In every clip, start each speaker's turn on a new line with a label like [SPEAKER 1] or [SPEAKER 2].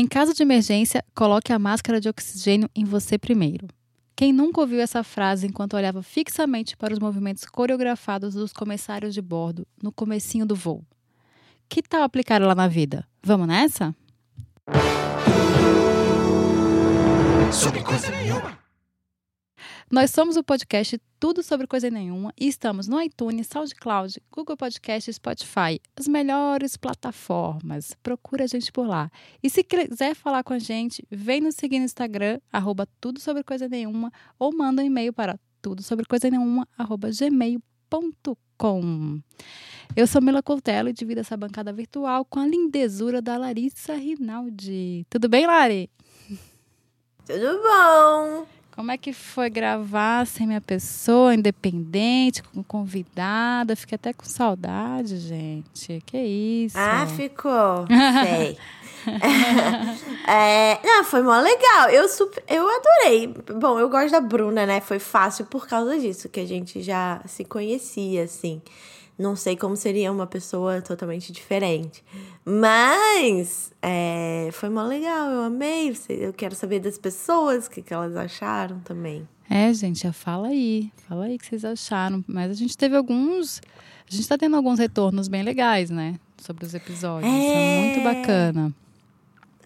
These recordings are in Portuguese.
[SPEAKER 1] Em caso de emergência, coloque a máscara de oxigênio em você primeiro. Quem nunca ouviu essa frase enquanto olhava fixamente para os movimentos coreografados dos comissários de bordo no comecinho do voo? Que tal aplicar ela na vida? Vamos nessa? Sobre coisa nenhuma. Nós somos o podcast Tudo Sobre Coisa Nenhuma e estamos no iTunes, SoundCloud, Google Podcast e Spotify, as melhores plataformas. Procura a gente por lá. E se quiser falar com a gente, vem nos seguir no Instagram, arroba Tudo Sobre Coisa Nenhuma, ou manda um e-mail para tudo sobre coisa nenhuma, arroba gmail.com. Eu sou Mila Coutelo e divido essa bancada virtual com a lindezura da Larissa Rinaldi. Tudo bem, Lari?
[SPEAKER 2] Tudo bom?
[SPEAKER 1] Como é que foi gravar sem minha pessoa, independente, com convidada? Fiquei até com saudade, gente. Que isso?
[SPEAKER 2] Ah, ficou. Sei. é, não, foi mó legal. Eu, super, eu adorei. Bom, eu gosto da Bruna, né? Foi fácil por causa disso, que a gente já se conhecia, assim. Não sei como seria uma pessoa totalmente diferente. Mas é, foi mó legal, eu amei. Eu quero saber das pessoas o que, que elas acharam também.
[SPEAKER 1] É, gente, fala aí. Fala aí o que vocês acharam. Mas a gente teve alguns. A gente tá tendo alguns retornos bem legais, né? Sobre os episódios. É, é muito bacana.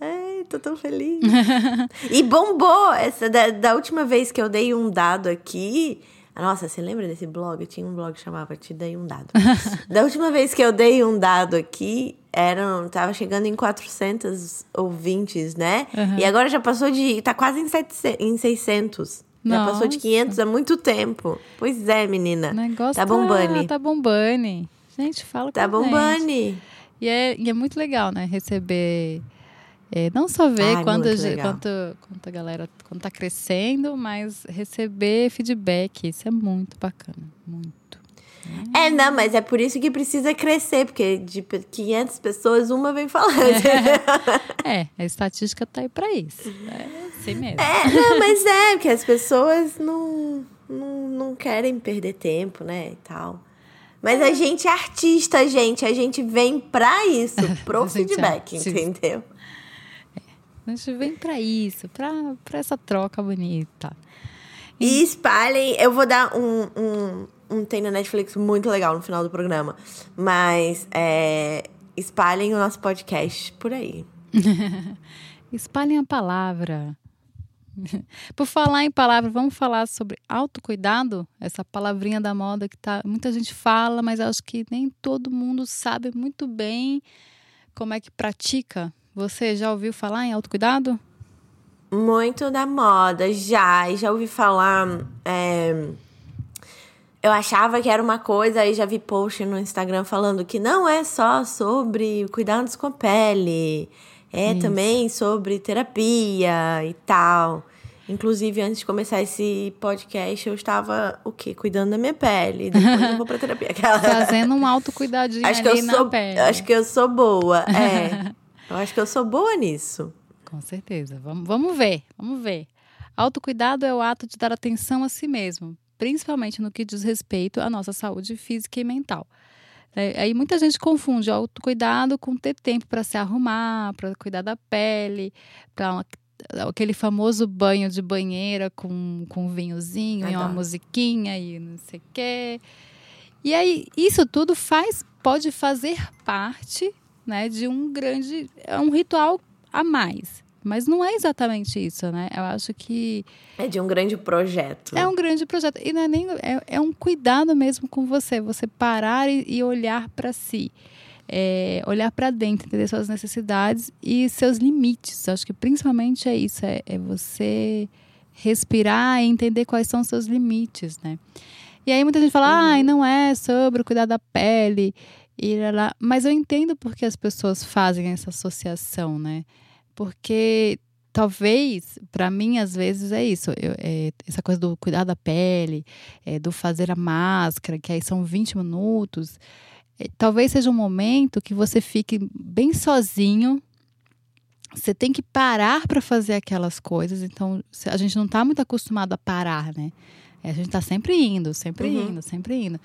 [SPEAKER 2] Ai, tô tão feliz. e bombou! Essa, da, da última vez que eu dei um dado aqui, nossa, você lembra desse blog? Eu tinha um blog que chamava Te Dei Um Dado. da última vez que eu dei um dado aqui, eram, tava chegando em 400 ouvintes, né? Uhum. E agora já passou de. tá quase em, 700, em 600. Nossa. Já passou de 500 há muito tempo. Pois é, menina. O negócio tá bombando.
[SPEAKER 1] Tá, tá bombando. Gente, fala
[SPEAKER 2] tá com Tá bombando. E
[SPEAKER 1] é, e é muito legal, né? Receber é, não só ver Ai, quando, a, quanto, quanto a galera quando tá crescendo, mas receber feedback. Isso é muito bacana. Muito.
[SPEAKER 2] É, não, mas é por isso que precisa crescer, porque de 500 pessoas, uma vem falando.
[SPEAKER 1] É, é a estatística tá aí para isso. É assim mesmo.
[SPEAKER 2] É, não, mas é, porque as pessoas não, não, não querem perder tempo, né, e tal. Mas a gente é artista, gente. A gente vem pra isso, pro feedback, entendeu?
[SPEAKER 1] A gente vem para isso, para essa troca bonita.
[SPEAKER 2] E, e espalhem. Eu vou dar um, um, um tem na Netflix muito legal no final do programa. Mas é, espalhem o nosso podcast por aí.
[SPEAKER 1] espalhem a palavra. Por falar em palavra, vamos falar sobre autocuidado? Essa palavrinha da moda que tá, muita gente fala, mas acho que nem todo mundo sabe muito bem como é que pratica você já ouviu falar em autocuidado?
[SPEAKER 2] Muito da moda, já. Já ouvi falar. É... Eu achava que era uma coisa, aí já vi post no Instagram falando que não é só sobre cuidados com a pele, é Isso. também sobre terapia e tal. Inclusive, antes de começar esse podcast, eu estava, o quê? Cuidando da minha pele. Depois eu vou pra terapia.
[SPEAKER 1] Fazendo um autocuidadinho acho ali que eu na
[SPEAKER 2] sou,
[SPEAKER 1] pele.
[SPEAKER 2] Acho que eu sou boa, é. Eu acho que eu sou boa nisso.
[SPEAKER 1] Com certeza. Vamos, vamos ver, vamos ver. Autocuidado é o ato de dar atenção a si mesmo, principalmente no que diz respeito à nossa saúde física e mental. É, aí muita gente confunde autocuidado com ter tempo para se arrumar, para cuidar da pele, para aquele famoso banho de banheira com, com um vinhozinho e uma musiquinha e não sei o quê. E aí, isso tudo faz, pode fazer parte né, de um grande, é um ritual a mais. Mas não é exatamente isso, né? Eu acho que.
[SPEAKER 2] É de um grande projeto.
[SPEAKER 1] É um grande projeto. E não é nem. É, é um cuidado mesmo com você. Você parar e, e olhar para si. É, olhar para dentro, entender suas necessidades e seus limites. Eu acho que principalmente é isso. É, é você respirar e entender quais são os seus limites, né? E aí muita gente fala, uhum. ai, não é sobre cuidar da pele e lá. Mas eu entendo porque as pessoas fazem essa associação, né? Porque talvez, para mim, às vezes é isso. Eu, é, essa coisa do cuidar da pele, é, do fazer a máscara, que aí são 20 minutos. É, talvez seja um momento que você fique bem sozinho. Você tem que parar para fazer aquelas coisas. Então, a gente não está muito acostumado a parar, né? É, a gente está sempre indo, sempre uhum. indo, sempre indo.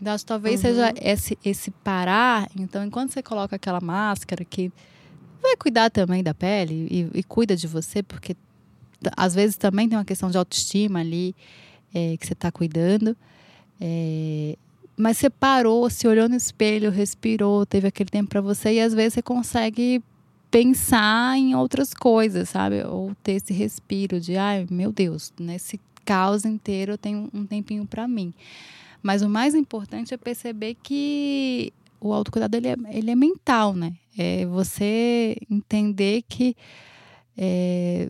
[SPEAKER 1] Então, acho que talvez uhum. seja esse, esse parar. Então, enquanto você coloca aquela máscara que vai cuidar também da pele e, e cuida de você, porque às vezes também tem uma questão de autoestima ali é, que você está cuidando. É, mas você parou, se olhou no espelho, respirou, teve aquele tempo para você e às vezes você consegue pensar em outras coisas, sabe? Ou ter esse respiro de, ai, meu Deus, nesse caos inteiro eu tenho um tempinho para mim. Mas o mais importante é perceber que o autocuidado ele é, ele é mental, né? É você entender que é,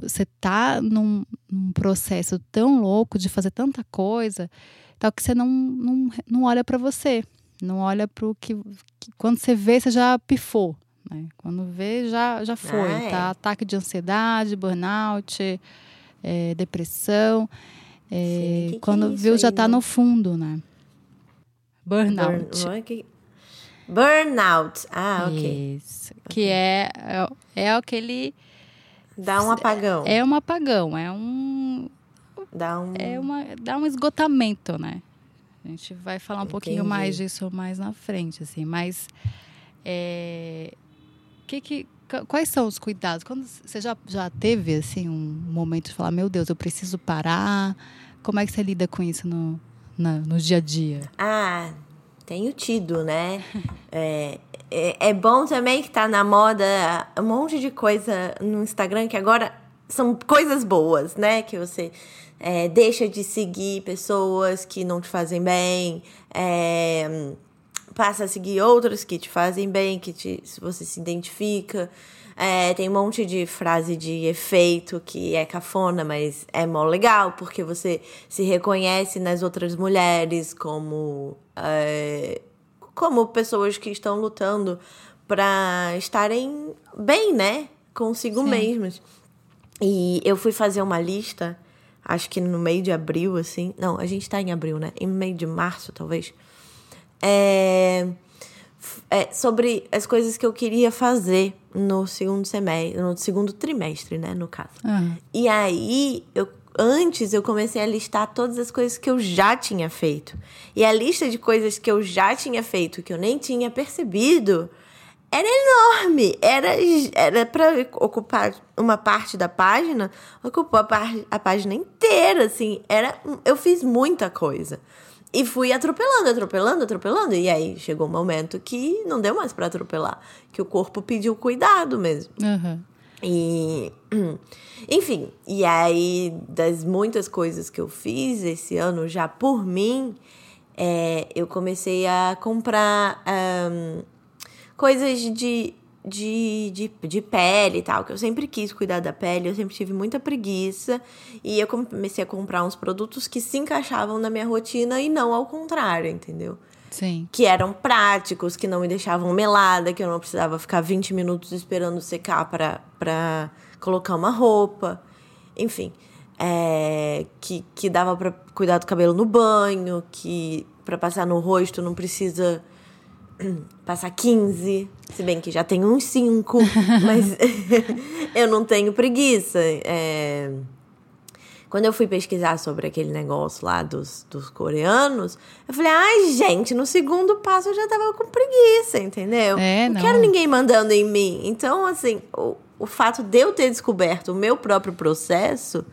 [SPEAKER 1] você tá num, num, processo tão louco de fazer tanta coisa, tal que você não, não, não olha para você, não olha para o que, que, quando você vê você já pifou, né? Quando vê já já foi, ah, é. tá? Ataque de ansiedade, burnout, é, depressão, é, que quando que é viu já está no fundo, né? Burnout.
[SPEAKER 2] Burn, Burnout. Ah, ok.
[SPEAKER 1] Isso. Okay. Que é, é, é aquele.
[SPEAKER 2] Dá um apagão.
[SPEAKER 1] É um apagão, é um.
[SPEAKER 2] Dá um.
[SPEAKER 1] É uma, dá um esgotamento, né? A gente vai falar um Entendi. pouquinho mais disso mais na frente, assim. Mas. É, que, que, quais são os cuidados? Quando você já, já teve, assim, um momento de falar: meu Deus, eu preciso parar? Como é que você lida com isso no, na, no dia a dia?
[SPEAKER 2] Ah, tenho tido, né? é, é, é, bom também que tá na moda um monte de coisa no Instagram que agora são coisas boas, né? Que você é, deixa de seguir pessoas que não te fazem bem, é, passa a seguir outras que te fazem bem, que te, você se identifica. É, tem um monte de frase de efeito que é cafona, mas é mó legal, porque você se reconhece nas outras mulheres como, é, como pessoas que estão lutando para estarem bem, né? Consigo Sim. mesmas. E eu fui fazer uma lista, acho que no meio de abril, assim. Não, a gente tá em abril, né? Em meio de março, talvez. É é, sobre as coisas que eu queria fazer no segundo semestre, no segundo trimestre, né, no caso. Uhum. E aí, eu, antes eu comecei a listar todas as coisas que eu já tinha feito. E a lista de coisas que eu já tinha feito, que eu nem tinha percebido, era enorme. Era era para ocupar uma parte da página, ocupou a, a página inteira, assim. Era, eu fiz muita coisa. E fui atropelando, atropelando, atropelando. E aí chegou um momento que não deu mais para atropelar. Que o corpo pediu cuidado mesmo.
[SPEAKER 1] Uhum.
[SPEAKER 2] E. Enfim, e aí, das muitas coisas que eu fiz esse ano já por mim, é, eu comecei a comprar um, coisas de de, de, de pele e tal, que eu sempre quis cuidar da pele, eu sempre tive muita preguiça. E eu comecei a comprar uns produtos que se encaixavam na minha rotina e não ao contrário, entendeu?
[SPEAKER 1] Sim.
[SPEAKER 2] Que eram práticos, que não me deixavam melada, que eu não precisava ficar 20 minutos esperando secar para colocar uma roupa. Enfim. É, que, que dava para cuidar do cabelo no banho, que para passar no rosto não precisa passar 15, se bem que já tenho uns 5, mas eu não tenho preguiça. É... Quando eu fui pesquisar sobre aquele negócio lá dos, dos coreanos, eu falei, ai, gente, no segundo passo eu já tava com preguiça, entendeu?
[SPEAKER 1] É,
[SPEAKER 2] não, não quero ninguém mandando em mim. Então, assim, o, o fato de eu ter descoberto o meu próprio processo,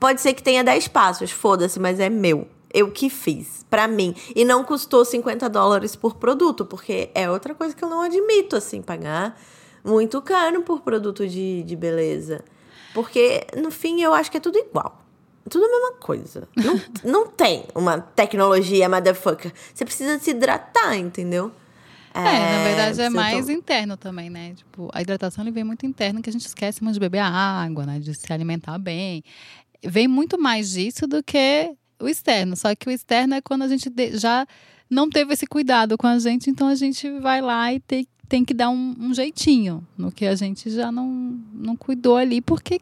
[SPEAKER 2] pode ser que tenha 10 passos, foda-se, mas é meu eu que fiz para mim. E não custou 50 dólares por produto, porque é outra coisa que eu não admito, assim, pagar muito caro por produto de, de beleza. Porque, no fim, eu acho que é tudo igual. Tudo a mesma coisa. Não, não tem uma tecnologia motherfucker. Você precisa se hidratar, entendeu?
[SPEAKER 1] É, é na verdade é mais tô... interno também, né? Tipo, a hidratação ele vem muito interno, que a gente esquece muito de beber água, né? De se alimentar bem. Vem muito mais disso do que o externo. Só que o externo é quando a gente já não teve esse cuidado com a gente, então a gente vai lá e tem, tem que dar um, um jeitinho no que a gente já não, não cuidou ali, porque,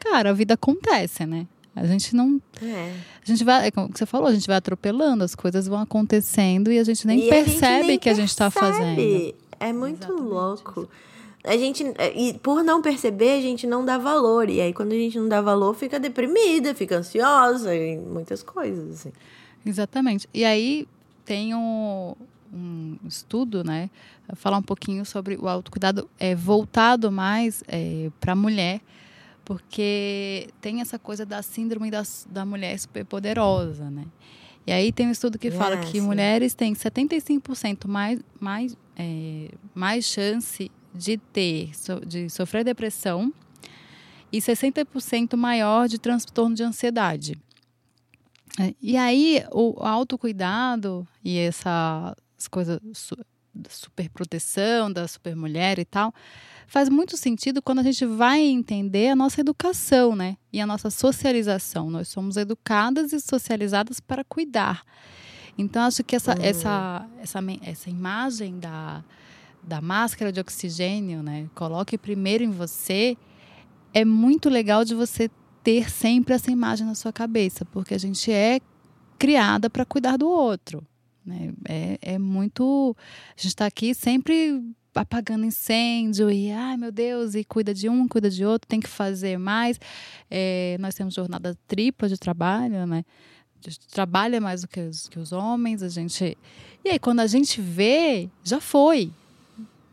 [SPEAKER 1] cara, a vida acontece, né? A gente não.
[SPEAKER 2] É.
[SPEAKER 1] A gente vai, é como você falou, a gente vai atropelando, as coisas vão acontecendo e a gente nem e percebe a gente nem que a gente está fazendo.
[SPEAKER 2] É muito Exatamente louco. Isso a gente, e por não perceber, a gente não dá valor. E aí, quando a gente não dá valor, fica deprimida, fica ansiosa e muitas coisas. Assim.
[SPEAKER 1] Exatamente. E aí tem o, um estudo, né, falar um pouquinho sobre o autocuidado é, voltado mais é, para a mulher, porque tem essa coisa da síndrome da, da mulher superpoderosa, né? E aí tem um estudo que fala que mulheres têm 75% mais, mais, é, mais chance de ter, de sofrer depressão e 60% maior de transtorno de ansiedade. E aí o autocuidado e essa coisa da superproteção, da supermulher e tal, faz muito sentido quando a gente vai entender a nossa educação, né? E a nossa socialização. Nós somos educadas e socializadas para cuidar. Então, acho que essa, uhum. essa, essa, essa imagem da, da máscara de oxigênio, né? Coloque primeiro em você. É muito legal de você ter sempre essa imagem na sua cabeça, porque a gente é criada para cuidar do outro. Né? É, é muito. A gente está aqui sempre apagando incêndio e, ai meu Deus, e cuida de um, cuida de outro, tem que fazer mais. É, nós temos jornada tripla de trabalho, né? A gente trabalha mais do que os, que os homens, a gente. E aí, quando a gente vê, já foi.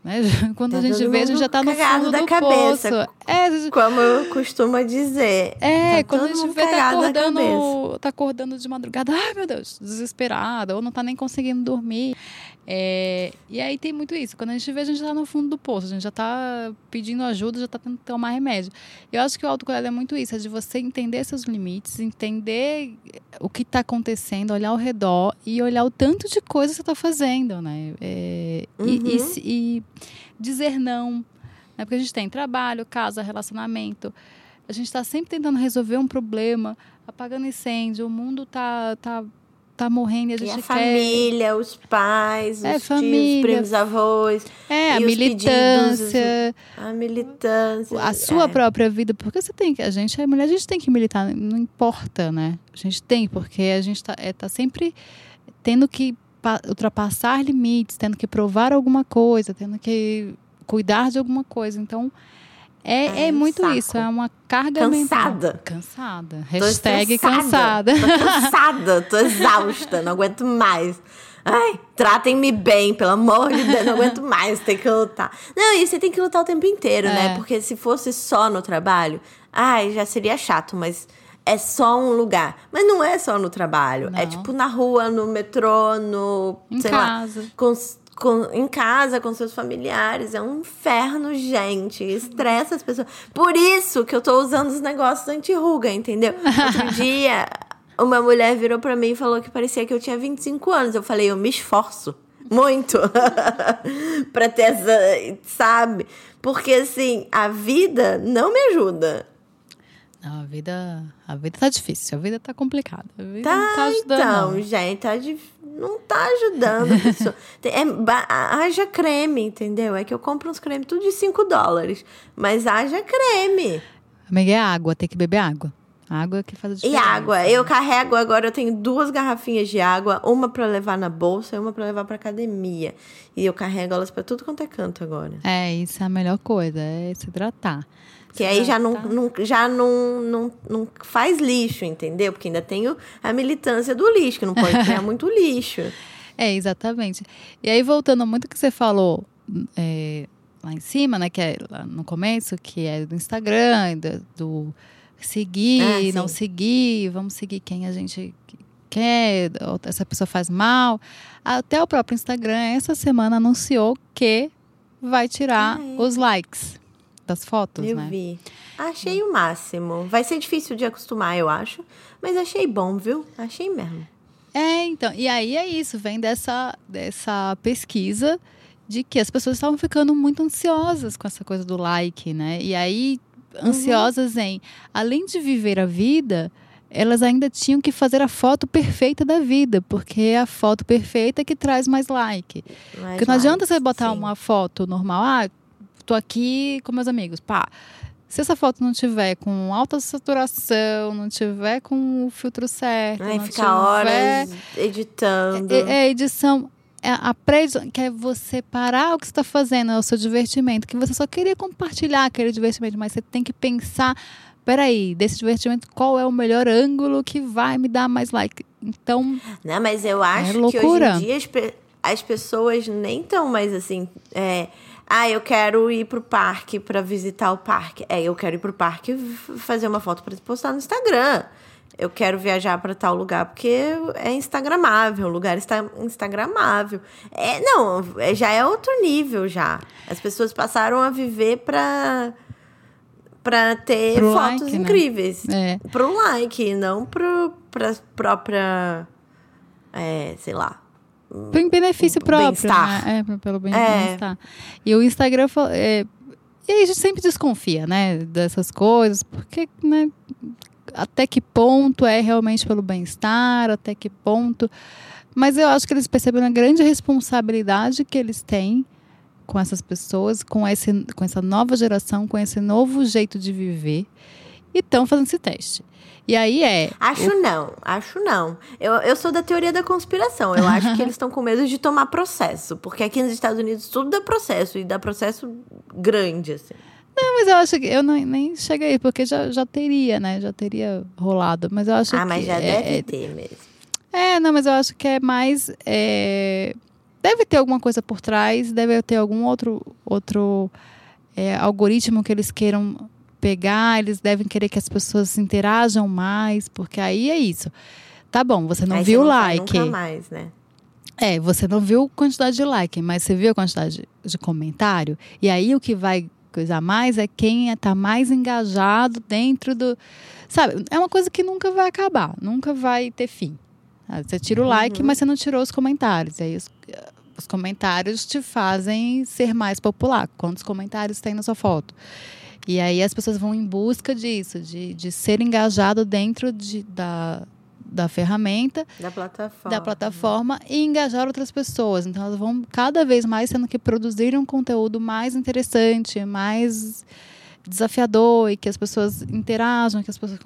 [SPEAKER 1] Né? Quando tá a gente vê, a gente já está no fundo da do cabeça, poço.
[SPEAKER 2] É. Como eu costumo dizer.
[SPEAKER 1] É, tá quando a gente vê, tá acordando, tá acordando de madrugada, ai meu Deus, desesperada, ou não está nem conseguindo dormir. É, e aí tem muito isso. Quando a gente vê, a gente está no fundo do poço, a gente já está pedindo ajuda, já está tentando tomar remédio. Eu acho que o autocuidado é muito isso, é de você entender seus limites, entender o que está acontecendo, olhar ao redor e olhar o tanto de coisa que você está fazendo, né? É, uhum. e, e, e, dizer não. Né? Porque a gente tem trabalho, casa, relacionamento. A gente está sempre tentando resolver um problema, apagando incêndio, o mundo está tá, tá tá morrendo e a gente e a quer...
[SPEAKER 2] família, os pais, é, os família. tios, primos, avós.
[SPEAKER 1] É, a militância. Pedidos,
[SPEAKER 2] a militância.
[SPEAKER 1] A sua é. própria vida. Porque você tem que... A gente é mulher, a gente tem que militar. Não importa, né? A gente tem, porque a gente tá, é, tá sempre tendo que ultrapassar limites, tendo que provar alguma coisa, tendo que cuidar de alguma coisa. Então... É, é, é muito saco. isso, é uma carga
[SPEAKER 2] cansada.
[SPEAKER 1] Mental. Cansada. Hashtag cansada.
[SPEAKER 2] Tô cansada, tô exausta, não aguento mais. Ai, tratem-me bem, pelo amor de Deus, não aguento mais ter que lutar. Não, e você tem que lutar o tempo inteiro, né? é. né? Porque se fosse só no trabalho, ai, já seria chato, mas é só um lugar. Mas não é só no trabalho. É não. É tipo na rua, no metrô, no.
[SPEAKER 1] Em casa.
[SPEAKER 2] Lá, com, em casa com seus familiares. É um inferno, gente. Estressa as pessoas. Por isso que eu tô usando os negócios anti-ruga, entendeu? Outro dia, uma mulher virou para mim e falou que parecia que eu tinha 25 anos. Eu falei, eu me esforço muito pra ter essa, sabe? Porque assim, a vida não me ajuda.
[SPEAKER 1] Não, a vida, a vida tá difícil, a vida tá complicada. A vida
[SPEAKER 2] tá, não tá ajudando. Então, gente, tá difícil não tá ajudando a pessoa. é, haja creme, entendeu? É que eu compro uns cremes tudo de 5 dólares. Mas haja creme.
[SPEAKER 1] Amiga, é água, tem que beber água. Água que faz a diferença.
[SPEAKER 2] E água. Eu carrego agora, eu tenho duas garrafinhas de água, uma para levar na bolsa e uma para levar para academia. E eu carrego elas para tudo quanto é canto agora.
[SPEAKER 1] É, isso é a melhor coisa, é se hidratar.
[SPEAKER 2] Que aí já, não, não, já não, não, não faz lixo, entendeu? Porque ainda tem a militância do lixo, que não pode criar muito lixo.
[SPEAKER 1] É, exatamente. E aí, voltando muito que você falou é, lá em cima, né? Que é lá no começo, que é do Instagram, do, do seguir, ah, não seguir, vamos seguir quem a gente quer, essa pessoa faz mal. Até o próprio Instagram, essa semana, anunciou que vai tirar ah, é. os likes das fotos,
[SPEAKER 2] eu
[SPEAKER 1] né?
[SPEAKER 2] Eu vi. Achei o máximo. Vai ser difícil de acostumar, eu acho. Mas achei bom, viu? Achei mesmo.
[SPEAKER 1] É, então. E aí é isso. Vem dessa, dessa pesquisa de que as pessoas estavam ficando muito ansiosas com essa coisa do like, né? E aí, uhum. ansiosas uhum. em, além de viver a vida, elas ainda tinham que fazer a foto perfeita da vida, porque é a foto perfeita que traz mais like. Mais porque não adianta você botar sim. uma foto normal, ah, tô aqui com meus amigos, pá. Se essa foto não tiver com alta saturação, não tiver com o filtro certo, Ai, não
[SPEAKER 2] fica tiver... horas editando.
[SPEAKER 1] É, é edição. É a pré que é você parar o que você está fazendo, é o seu divertimento, que você só queria compartilhar aquele divertimento, mas você tem que pensar, peraí, desse divertimento, qual é o melhor ângulo que vai me dar mais like? Então.
[SPEAKER 2] Não, mas eu acho é que hoje em dia as pessoas nem tão mais assim. É, ah, eu quero ir pro parque para visitar o parque. É, eu quero ir pro parque fazer uma foto para postar no Instagram. Eu quero viajar para tal lugar porque é instagramável, o lugar está instagramável. É, não, é, já é outro nível já. As pessoas passaram a viver para para ter
[SPEAKER 1] Pro
[SPEAKER 2] fotos
[SPEAKER 1] like, né?
[SPEAKER 2] incríveis.
[SPEAKER 1] É.
[SPEAKER 2] Pro like, não pro pra própria é, sei lá.
[SPEAKER 1] Em benefício próprio,
[SPEAKER 2] Bem-estar.
[SPEAKER 1] né? É, pelo bem-
[SPEAKER 2] É.
[SPEAKER 1] bem-estar. E o Instagram... É, e aí a gente sempre desconfia, né? Dessas coisas, porque, né? Até que ponto é realmente pelo bem-estar, até que ponto... Mas eu acho que eles perceberam a grande responsabilidade que eles têm com essas pessoas, com, esse, com essa nova geração, com esse novo jeito de viver. E estão fazendo esse teste. E aí é...
[SPEAKER 2] Acho não, acho não. Eu, eu sou da teoria da conspiração. Eu acho que eles estão com medo de tomar processo. Porque aqui nos Estados Unidos tudo dá processo. E dá processo grande, assim.
[SPEAKER 1] Não, mas eu acho que eu não, nem cheguei, porque já, já teria, né? Já teria rolado. Mas eu acho
[SPEAKER 2] Ah,
[SPEAKER 1] que.
[SPEAKER 2] mas já
[SPEAKER 1] é,
[SPEAKER 2] deve
[SPEAKER 1] é,
[SPEAKER 2] ter mesmo.
[SPEAKER 1] é, não, mas eu acho que é mais. é, deve ter alguma coisa por trás, deve ter algum outro, outro é, algoritmo que eles queiram pegar, eles devem querer que as pessoas interajam mais, porque aí é isso. Tá bom, você não
[SPEAKER 2] Aí
[SPEAKER 1] viu o like.
[SPEAKER 2] Nunca mais, né?
[SPEAKER 1] É, você não viu quantidade de like, mas você viu a quantidade de, de comentário. E aí o que vai coisar mais é quem está mais engajado dentro do. Sabe, é uma coisa que nunca vai acabar, nunca vai ter fim. Ah, Você tira o like, mas você não tirou os comentários. E aí os, os comentários te fazem ser mais popular. Quantos comentários tem na sua foto? E aí as pessoas vão em busca disso, de, de ser engajado dentro de, da, da ferramenta
[SPEAKER 2] Da plataforma.
[SPEAKER 1] da plataforma e engajar outras pessoas. Então elas vão cada vez mais tendo que produzir um conteúdo mais interessante, mais desafiador e que as pessoas interajam, que as pessoas.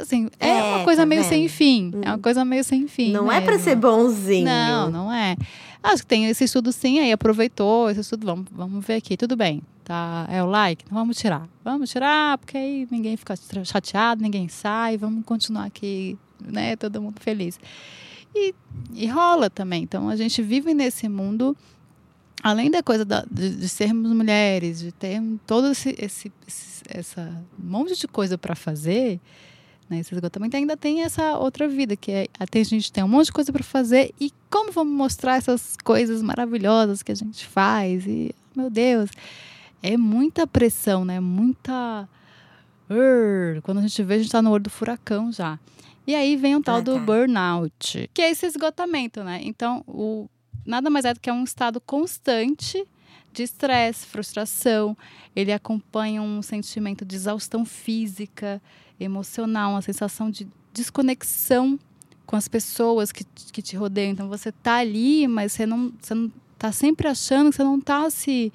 [SPEAKER 1] Assim, é,
[SPEAKER 2] É,
[SPEAKER 1] uma coisa
[SPEAKER 2] tá
[SPEAKER 1] meio
[SPEAKER 2] vendo?
[SPEAKER 1] sem fim. É uma coisa meio sem fim.
[SPEAKER 2] Não é
[SPEAKER 1] mesmo.
[SPEAKER 2] ser bonzinho.
[SPEAKER 1] Não, não é. Acho que tem esse estudo sim, aí aproveitou esse estudo, vamos, vamos ver aqui, tudo bem. Tá, é o like, então vamos tirar. Vamos tirar, porque aí ninguém fica chateado, ninguém sai, vamos continuar aqui, né, todo mundo feliz. E, e rola também. Então a gente vive nesse mundo, além da coisa da- de, de sermos mulheres, de ter todo esse, esse, esse essa monte de coisa para fazer, né, esse esgotamento ainda tem essa outra vida, que é até a gente tem um monte de coisa para fazer e como vamos mostrar essas coisas maravilhosas que a gente faz e meu Deus, é muita pressão, né? Muita quando a gente vê, a gente está no olho do furacão já. E aí vem o tal do
[SPEAKER 2] tá.
[SPEAKER 1] burnout, que é esse esgotamento, né? Então, o, nada mais é do que um estado constante de estresse, frustração. Ele acompanha um sentimento de exaustão física, emocional, uma sensação de desconexão com as pessoas que, que te rodeiam. Então, você tá ali, mas você não, você não tá sempre achando que você não tá se,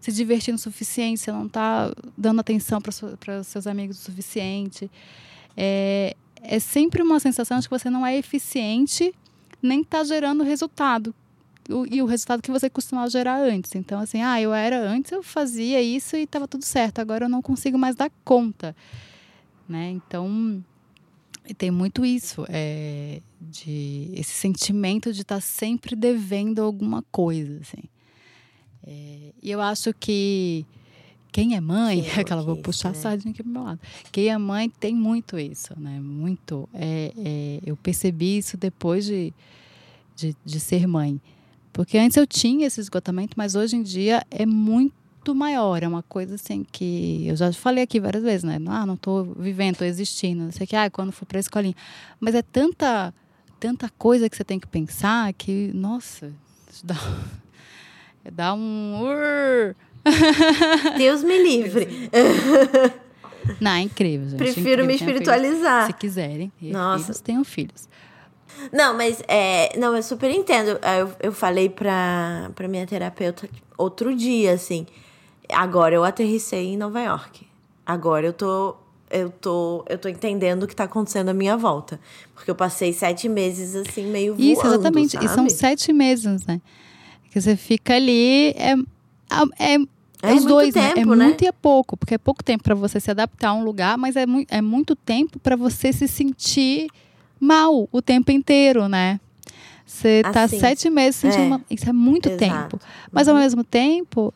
[SPEAKER 1] se divertindo o suficiente, você não tá dando atenção para seus amigos o suficiente. É, é sempre uma sensação de que você não é eficiente nem está gerando resultado. O- e o resultado que você costumava gerar antes. Então, assim, ah, eu era antes, eu fazia isso e estava tudo certo. Agora eu não consigo mais dar conta. Né? Então, tem muito isso, é, de esse sentimento de estar sempre devendo alguma coisa, assim. É, e eu acho que quem é mãe,
[SPEAKER 2] Que
[SPEAKER 1] aquela vou puxar a
[SPEAKER 2] né?
[SPEAKER 1] sardinha aqui pro meu lado. Quem é mãe tem muito isso, né? Muito. É, é, eu percebi isso depois de, de, de ser mãe. Porque antes eu tinha esse esgotamento, mas hoje em dia é muito maior. É uma coisa assim que eu já falei aqui várias vezes, né? Ah, não tô vivendo, tô existindo. Não sei o que, ah, quando for pra escolinha. Mas é tanta, tanta coisa que você tem que pensar que, nossa, isso dá, dá um.
[SPEAKER 2] Deus me livre.
[SPEAKER 1] Não, é incrível, gente.
[SPEAKER 2] Prefiro
[SPEAKER 1] incrível.
[SPEAKER 2] me espiritualizar.
[SPEAKER 1] Se quiserem,
[SPEAKER 2] Nossa.
[SPEAKER 1] filhos, tenham filhos.
[SPEAKER 2] Não, mas é, não, eu super entendo. Eu, eu falei pra, pra minha terapeuta outro dia, assim. Agora eu aterrissei em Nova York. Agora eu tô. Eu tô, eu tô entendendo o que tá acontecendo à minha volta. Porque eu passei sete meses, assim, meio voando,
[SPEAKER 1] Isso, exatamente. E são
[SPEAKER 2] sabe?
[SPEAKER 1] sete meses, né? Que você fica ali. É, é,
[SPEAKER 2] É
[SPEAKER 1] os
[SPEAKER 2] muito
[SPEAKER 1] dois, né? É
[SPEAKER 2] tempo, né?
[SPEAKER 1] muito e é pouco. Porque é pouco tempo para você se adaptar a um lugar, mas é, mui- é muito tempo para você se sentir mal o tempo inteiro, né? Você tá
[SPEAKER 2] Assim.
[SPEAKER 1] sete meses sentindo
[SPEAKER 2] É.
[SPEAKER 1] uma... Isso é muito
[SPEAKER 2] Exato.
[SPEAKER 1] tempo. Mas ao mesmo tempo,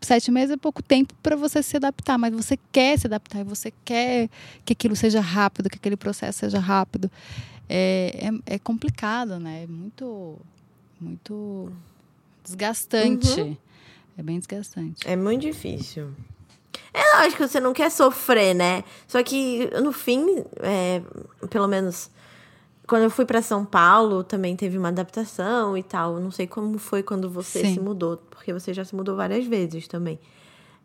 [SPEAKER 1] sete meses é pouco tempo para você se adaptar. Mas você quer se adaptar e você quer que aquilo seja rápido, que aquele processo seja rápido. É, é, é complicado, né? É muito, muito desgastante.
[SPEAKER 2] Uhum.
[SPEAKER 1] É bem desgastante.
[SPEAKER 2] É muito difícil. É lógico que você não quer sofrer, né? Só que no fim, é, pelo menos quando eu fui pra São Paulo, também teve uma adaptação e tal. Não sei como foi quando você
[SPEAKER 1] Sim.
[SPEAKER 2] se mudou, porque você já se mudou várias vezes também.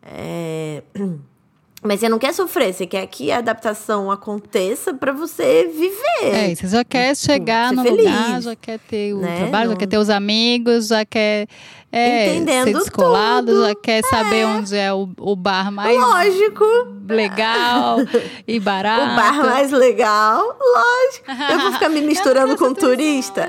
[SPEAKER 2] É, Mas você não quer sofrer, você quer que a adaptação aconteça pra você viver.
[SPEAKER 1] É, você já quer chegar
[SPEAKER 2] ser
[SPEAKER 1] no
[SPEAKER 2] feliz,
[SPEAKER 1] lugar, já quer ter o
[SPEAKER 2] né?
[SPEAKER 1] trabalho, já
[SPEAKER 2] Não-
[SPEAKER 1] quer ter os amigos, já quer é, ser descolado,
[SPEAKER 2] tudo,
[SPEAKER 1] já quer saber onde é o, o bar mais
[SPEAKER 2] Lógico.
[SPEAKER 1] legal e barato.
[SPEAKER 2] O bar mais legal, lógico. Eu vou ficar me misturando com turista.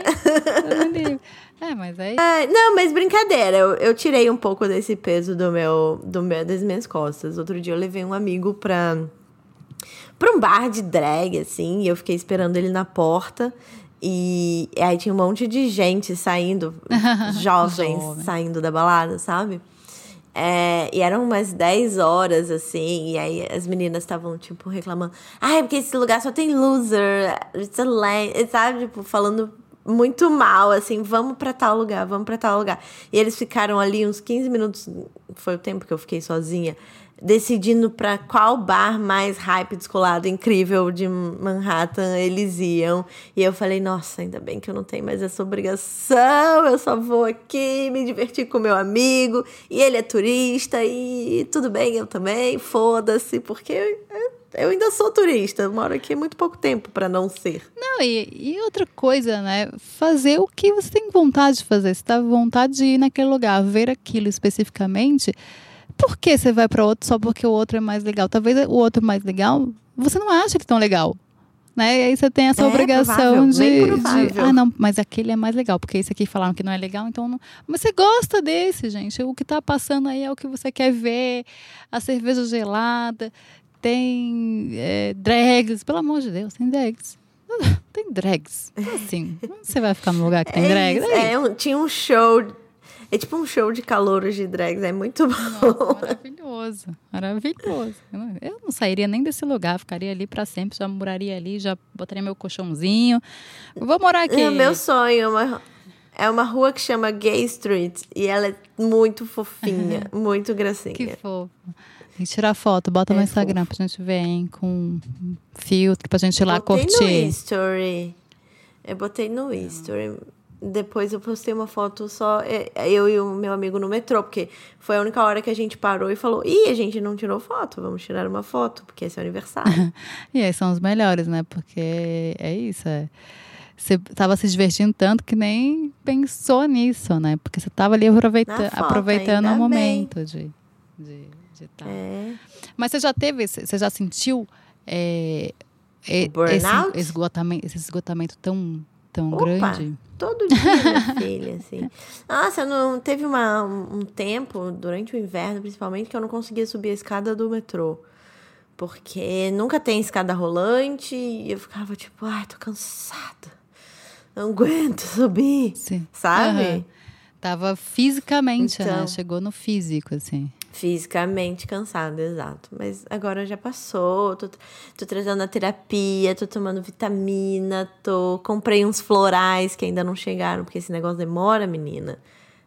[SPEAKER 1] É, mas aí.
[SPEAKER 2] Ah, não, mas brincadeira. Eu, eu tirei um pouco desse peso do meu, do meu, das minhas costas. Outro dia eu levei um amigo pra, pra um bar de drag, assim, e eu fiquei esperando ele na porta. E aí tinha um monte de gente saindo, jovens
[SPEAKER 1] Jovem.
[SPEAKER 2] saindo da balada, sabe? É, e eram umas 10 horas, assim, e aí as meninas estavam, tipo, reclamando. Ai, porque esse lugar só tem loser, it's a lame", sabe? Tipo, falando muito mal, assim, vamos pra tal lugar, vamos pra tal lugar. E eles ficaram ali uns 15 minutos, foi o tempo que eu fiquei sozinha, decidindo pra qual bar mais hype, descolado, incrível de Manhattan eles iam. E eu falei, nossa, ainda bem que eu não tenho mais essa obrigação, eu só vou aqui me divertir com meu amigo, e ele é turista, e tudo bem, eu também, foda-se, porque eu, ainda sou turista, moro aqui há muito pouco tempo pra não ser.
[SPEAKER 1] Não, e, e outra coisa, né? Fazer o que você tem vontade de fazer. Você tá vontade de ir naquele lugar, ver aquilo especificamente. Por que você vai para outro só porque o outro é mais legal? Talvez o outro mais legal, você não acha ele tão legal. Né? E aí você tem essa
[SPEAKER 2] É,
[SPEAKER 1] obrigação
[SPEAKER 2] provável,
[SPEAKER 1] de, de. Ah, não, mas aquele é mais legal, porque esse aqui falaram que não é legal, então não. Mas você gosta desse, gente. O que tá passando aí é o que você quer ver. A cerveja gelada, tem é, drags, pelo amor de Deus, tem drags. Tem drags. Assim, você vai ficar no lugar que tem drags?
[SPEAKER 2] isso,
[SPEAKER 1] Aí,
[SPEAKER 2] é um- tinha um show. É tipo um show de calouros de drags, é muito bom.
[SPEAKER 1] Nossa, maravilhoso. Maravilhoso. Eu não, sairia nem desse lugar, ficaria ali pra sempre, já moraria ali, já botaria meu colchãozinho. Vou morar aqui.
[SPEAKER 2] É meu sonho, é uma, é uma rua que chama Gay Street e ela é muito fofinha, muito gracinha.
[SPEAKER 1] Que fofo. Tem que tirar foto, bota no
[SPEAKER 2] É
[SPEAKER 1] Instagram pra gente ver, hein? Com filtro pra gente ir lá
[SPEAKER 2] botei no
[SPEAKER 1] curtir.
[SPEAKER 2] History. Eu botei no History. Depois eu postei uma foto só, é, eu e o meu amigo no metrô, porque foi a única hora que a gente parou e falou: Ih, a gente não tirou foto, vamos tirar uma foto, porque esse é o aniversário.
[SPEAKER 1] E aí são os melhores, né? Porque é isso, é. Você tava se divertindo tanto que nem pensou nisso, né? Porque você tava ali aproveita
[SPEAKER 2] Na foto,
[SPEAKER 1] aproveitando o momento de de, tá.
[SPEAKER 2] é.
[SPEAKER 1] Mas você já teve, você já sentiu é, é,
[SPEAKER 2] Burnout?
[SPEAKER 1] esse esgotamento, esse esgotamento tão, tão
[SPEAKER 2] Opa!
[SPEAKER 1] grande?
[SPEAKER 2] Todo dia, minha filha, assim. Nossa, não teve uma, um tempo, durante o inverno, principalmente, que eu não conseguia subir a escada do metrô. Porque nunca tem escada rolante e eu ficava tipo, ai, tô cansada. Não aguento subir.
[SPEAKER 1] Sim.
[SPEAKER 2] Sabe?
[SPEAKER 1] Aham. Tava fisicamente, né?
[SPEAKER 2] Então.
[SPEAKER 1] Chegou no físico, assim.
[SPEAKER 2] Fisicamente cansada, exato. Mas agora já passou, tô, tô trazendo a terapia, tô tomando vitamina, tô comprei uns florais que ainda não chegaram, porque esse negócio demora, menina.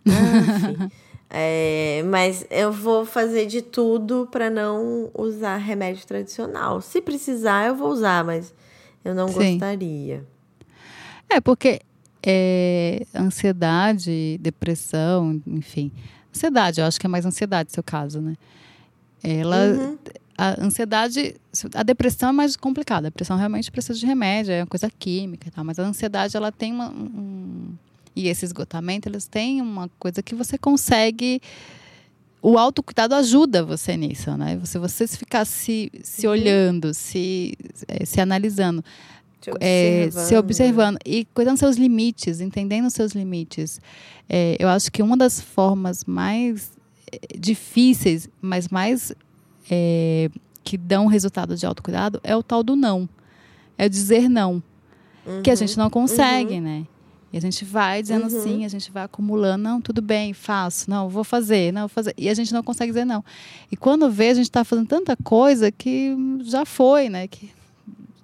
[SPEAKER 2] Aff. É, mas eu vou fazer de tudo pra não usar remédio tradicional. Se precisar, eu vou usar, mas eu não
[SPEAKER 1] Sim.
[SPEAKER 2] gostaria.
[SPEAKER 1] É, porque é, ansiedade, depressão, enfim. Ansiedade, eu acho que é mais ansiedade seu caso, né? Ela.
[SPEAKER 2] Uhum.
[SPEAKER 1] A ansiedade. A depressão é mais complicada. A depressão realmente precisa de remédio, é uma coisa química e tal. Mas a ansiedade, ela tem uma. Um, e esse esgotamento, eles têm uma coisa que você consegue. O autocuidado ajuda você nisso, né? Se você ficar se, se
[SPEAKER 2] Uhum.
[SPEAKER 1] olhando, se, eh, se analisando,
[SPEAKER 2] Te
[SPEAKER 1] é,
[SPEAKER 2] observando.
[SPEAKER 1] se observando e cuidando seus limites, entendendo seus limites. É, eu acho que uma das formas mais é, difíceis, mas mais é, que dão resultado de autocuidado é o tal do não. É dizer não. Que a
[SPEAKER 2] Uhum,
[SPEAKER 1] gente não consegue, né? E a gente vai dizendo
[SPEAKER 2] Uhum.
[SPEAKER 1] sim, a gente vai acumulando, não, tudo bem, faço, não, vou fazer, não, vou fazer. E a gente não consegue dizer não. E quando vê, a gente está fazendo tanta coisa que já foi, né? Que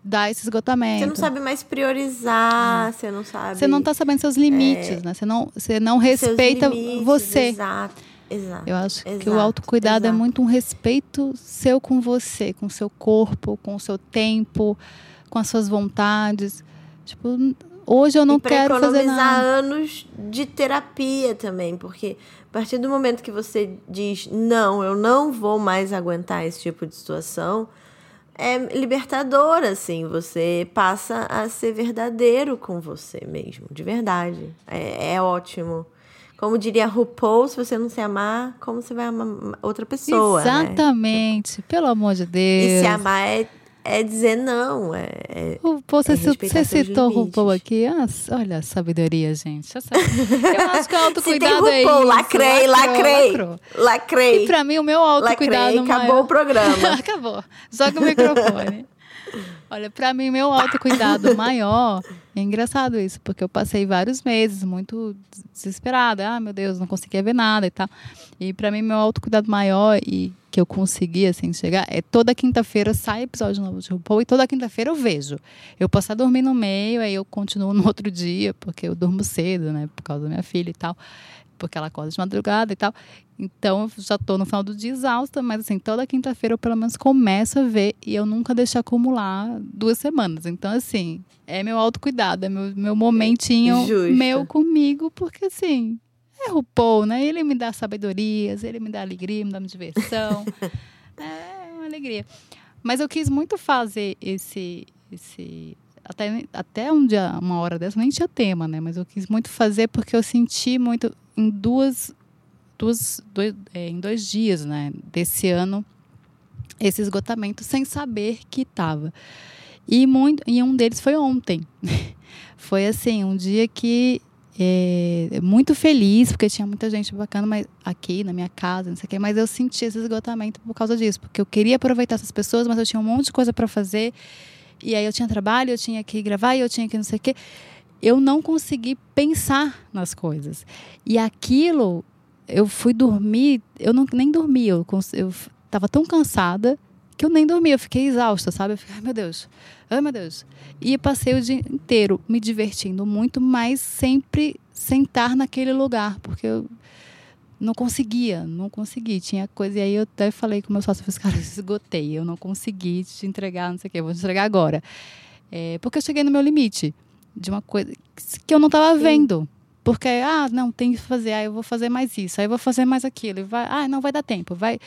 [SPEAKER 1] dá esse esgotamento.
[SPEAKER 2] Você não sabe mais priorizar, você não sabe.
[SPEAKER 1] Você não está sabendo seus limites, né? Você não, você não respeita
[SPEAKER 2] limites,
[SPEAKER 1] você.
[SPEAKER 2] Exato, exato.
[SPEAKER 1] Eu acho que o
[SPEAKER 2] Exato,
[SPEAKER 1] autocuidado é
[SPEAKER 2] exato.
[SPEAKER 1] muito um respeito seu com você, com o seu corpo, com o seu tempo, com as suas vontades. Tipo, hoje eu não quero fazer nada.
[SPEAKER 2] anos de terapia também, porque a partir do momento que você diz não, eu não vou mais aguentar esse tipo de situação, é libertador, assim, você passa a ser verdadeiro com você mesmo, de verdade. É, é ótimo. Como diria RuPaul, se você não se amar, como você vai amar outra pessoa, né?
[SPEAKER 1] Exatamente. Pelo amor de Deus.
[SPEAKER 2] E se amar é, é dizer não, é, é-
[SPEAKER 1] O- Você,
[SPEAKER 2] É
[SPEAKER 1] você citou o. RuPaul aqui. Ah, olha a sabedoria, gente. Essa- Eu acho que o
[SPEAKER 2] Se tem
[SPEAKER 1] autocuidado é
[SPEAKER 2] RuPaul,
[SPEAKER 1] isso.
[SPEAKER 2] lacrei, lacrei,
[SPEAKER 1] lacrou.
[SPEAKER 2] lacrei.
[SPEAKER 1] E pra mim, o meu autocuidado
[SPEAKER 2] Lacrei, acabou
[SPEAKER 1] maior...
[SPEAKER 2] o programa.
[SPEAKER 1] acabou. Joga o microfone. Olha, pra mim, meu autocuidado maior... É engraçado isso, porque eu passei vários meses muito desesperada. Ah, meu Deus, não conseguia ver nada e tal. E pra mim, meu autocuidado maior e que eu consegui, assim, chegar... É toda quinta-feira sai episódio novo de RuPaul e toda quinta-feira eu vejo. Eu posso dormindo no meio, aí eu continuo no outro dia, porque eu durmo cedo, né? Por causa da minha filha e tal. Porque ela acorda de madrugada e tal. Então, eu já tô no final do dia exausta, mas assim, toda quinta-feira eu pelo menos começo a ver e eu nunca deixo acumular duas semanas. Então, assim, é meu autocuidado, é meu, meu momentinho
[SPEAKER 2] Justo.
[SPEAKER 1] meu comigo, porque assim, é RuPaul, né? Ele me dá sabedorias, ele me dá alegria, me dá diversão. é uma alegria. Mas eu quis muito fazer esse. esse até, até um dia, uma hora dessa, nem tinha tema, né? Mas eu quis muito fazer porque eu senti muito em duas. duas dois, é, em dois dias, né? Desse ano, esse esgotamento sem saber que estava. E, muito, e um deles foi ontem. foi assim, um dia que é, muito feliz, porque tinha muita gente bacana mas aqui na minha casa, não sei o quê, mas eu senti esse esgotamento por causa disso, porque eu queria aproveitar essas pessoas, mas eu tinha um monte de coisa para fazer, e aí eu tinha trabalho, eu tinha que gravar, e eu tinha que não sei o quê. Eu não consegui pensar nas coisas. E aquilo, eu fui dormir, eu não, nem dormi, eu, cons- eu f- tava tão cansada que eu nem dormi, eu fiquei exausta, sabe? Eu fiquei, ai meu Deus, ai meu Deus. E passei o dia inteiro me divertindo muito, mas sempre sentar naquele lugar, porque eu não conseguia, não consegui, tinha coisa. E aí eu até falei com meu sócio, eu falei, cara, eu esgotei, eu não consegui te entregar, não sei o quê, eu vou te entregar agora. É, porque eu cheguei no meu limite de uma coisa que eu não estava vendo. Porque, ah, não, tem que fazer, aí eu vou fazer mais isso, aí eu vou fazer mais aquilo, vai, ah, não vai dar tempo, vai.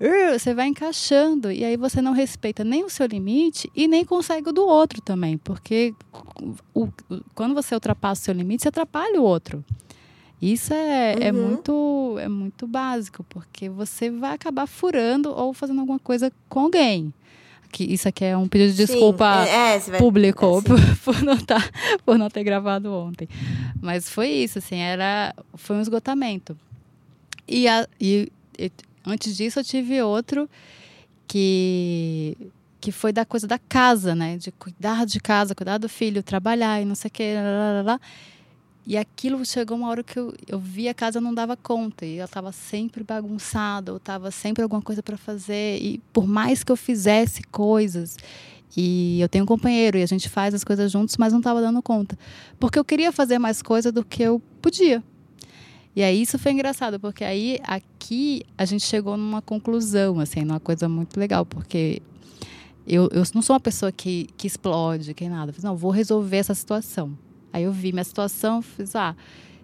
[SPEAKER 1] Uh, Você vai encaixando e aí você não respeita nem o seu limite e nem consegue o do outro também, porque o- quando você ultrapassa o seu limite, você atrapalha o outro. Isso é, é
[SPEAKER 2] Uhum.
[SPEAKER 1] muito é muito básico, porque você vai acabar furando ou fazendo alguma coisa com alguém. Aqui, isso aqui é um pedido de
[SPEAKER 2] Sim,
[SPEAKER 1] desculpa
[SPEAKER 2] é, é, vai-
[SPEAKER 1] público
[SPEAKER 2] é, sim.
[SPEAKER 1] por, por não tá, por não ter gravado ontem. Mas foi isso, assim, era foi um esgotamento. E, a- e- e antes disso eu tive outro que que foi da coisa da casa, né? De cuidar de casa, cuidar do filho, trabalhar e não sei o que, lá, lá, lá, lá. E aquilo chegou uma hora que eu, eu vi a casa não dava conta e ela estava sempre bagunçada, ou estava sempre alguma coisa para fazer e por mais que eu fizesse coisas e eu tenho um companheiro e a gente faz as coisas juntos, mas não estava dando conta, porque eu queria fazer mais coisa do que eu podia. E aí isso foi engraçado, porque aí aqui a gente chegou numa conclusão, assim, numa coisa muito legal, porque eu, eu não sou uma pessoa que, que explode, que nada. Eu não, vou resolver essa situação. Aí eu vi minha situação, fiz, ah,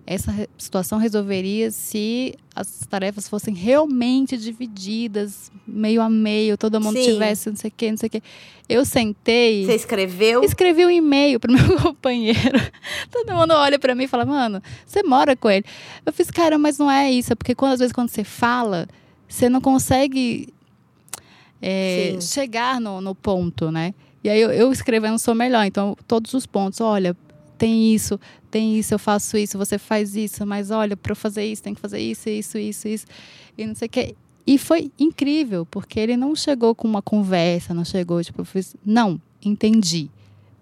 [SPEAKER 1] essa situação resolveria se as tarefas fossem realmente divididas, meio a meio, todo mundo
[SPEAKER 2] Sim.
[SPEAKER 1] tivesse não sei o quê, não sei o quê. Eu sentei,
[SPEAKER 2] Você escreveu?
[SPEAKER 1] escrevi um e-mail pro meu companheiro. Todo mundo olha pra mim e fala, mano, você mora com ele. Eu fiz, cara, mas não é isso, é porque quando, às vezes quando você fala, você não consegue é, chegar no, no ponto, né? E aí eu, eu escrevendo sou melhor, então todos os pontos, olha, tem isso, tem isso, eu faço isso, você faz isso, mas olha, para eu fazer isso, tem que fazer isso, isso, isso, isso, e não sei o que. E foi incrível, porque ele não chegou com uma conversa, não chegou, tipo, eu fiz, não, entendi.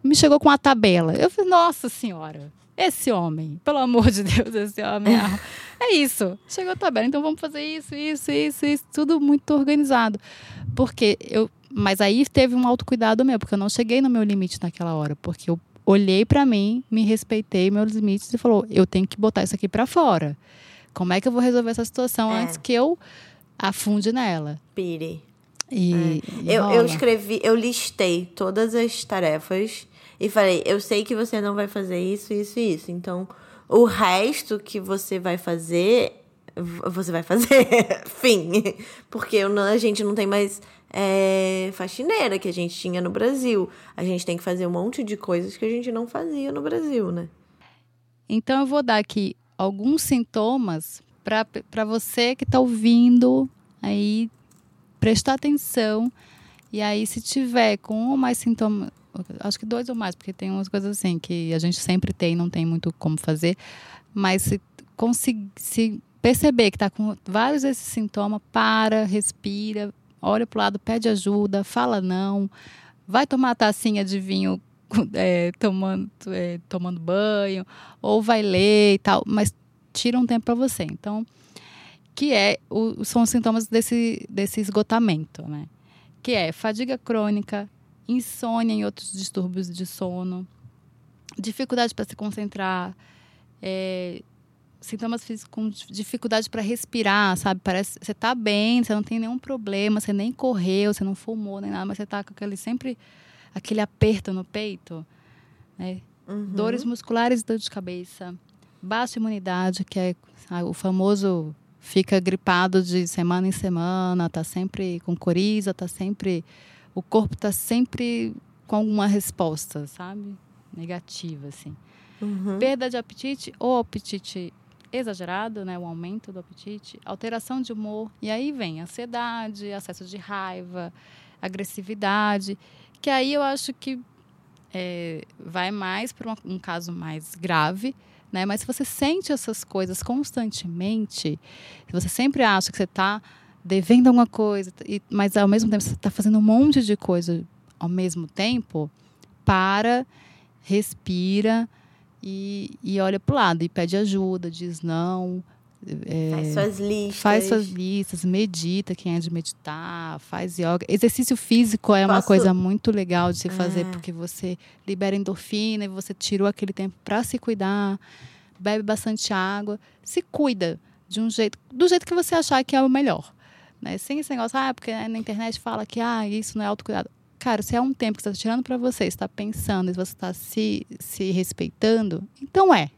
[SPEAKER 1] Me chegou com uma tabela. Eu fiz, nossa senhora, esse homem, pelo amor de Deus, esse homem. é isso. Chegou a tabela, então vamos fazer isso, isso, isso, isso, tudo muito organizado. Porque eu. Mas aí teve um autocuidado meu, porque eu não cheguei no meu limite naquela hora, porque eu olhei para mim, me respeitei meus limites e falou: eu tenho que botar isso aqui para fora. Como é que eu vou resolver essa situação é. antes que eu afunde nela?
[SPEAKER 2] Pire.
[SPEAKER 1] E, é.
[SPEAKER 2] e eu, eu escrevi, eu listei todas as tarefas e falei: eu sei que você não vai fazer isso, isso e isso. Então, o resto que você vai fazer, você vai fazer. Fim. Porque a gente não tem mais é, faxineira que a gente tinha no Brasil. A gente tem que fazer um monte de coisas que a gente não fazia no Brasil, né?
[SPEAKER 1] Então, eu vou dar aqui alguns sintomas para você que está ouvindo aí prestar atenção. E aí, se tiver com um ou mais sintomas, acho que dois ou mais, porque tem umas coisas assim que a gente sempre tem, não tem muito como fazer. Mas se conseguir se perceber que está com vários desses sintomas, para, respira, olha para o lado, pede ajuda, fala não, vai tomar a tacinha de vinho é, tomando, é, tomando banho, ou vai ler e tal, mas tira um tempo para você. Então, que é o, são os sintomas desse, desse esgotamento, né? Que é fadiga crônica, insônia e outros distúrbios de sono, dificuldade para se concentrar, é, sintomas físicos com dificuldade para respirar, sabe? Parece você tá bem, você não tem nenhum problema, você nem correu, você não fumou nem nada, mas você tá com aquele sempre aquele aperto no peito, né? Uhum. Dores musculares dor de cabeça, baixa imunidade, que é o famoso fica gripado de semana em semana, tá sempre com coriza, tá sempre o corpo tá sempre com alguma resposta, sabe? Negativa assim. Uhum. Perda de apetite ou apetite exagerado, né, o aumento do apetite, alteração de humor, e aí vem ansiedade, excesso de raiva, agressividade, que aí eu acho que é, vai mais para um caso mais grave, né? Mas se você sente essas coisas constantemente, se você sempre acha que você está devendo alguma coisa, e, mas ao mesmo tempo você está fazendo um monte de coisa ao mesmo tempo, para, respira e, e olha para o lado e pede ajuda, diz não,
[SPEAKER 2] é, faz suas listas.
[SPEAKER 1] Faz suas listas, medita, quem é de meditar, faz yoga. Exercício físico é Posso... uma coisa muito legal de se fazer, é. porque você libera endorfina e você tirou aquele tempo para se cuidar, bebe bastante água, se cuida de um jeito, do jeito que você achar que é o melhor. Né? Sem esse negócio, ah, porque na internet fala que ah, isso não é autocuidado. Cara, se é um tempo que você está tirando para você, está pensando e você está se, se respeitando, então é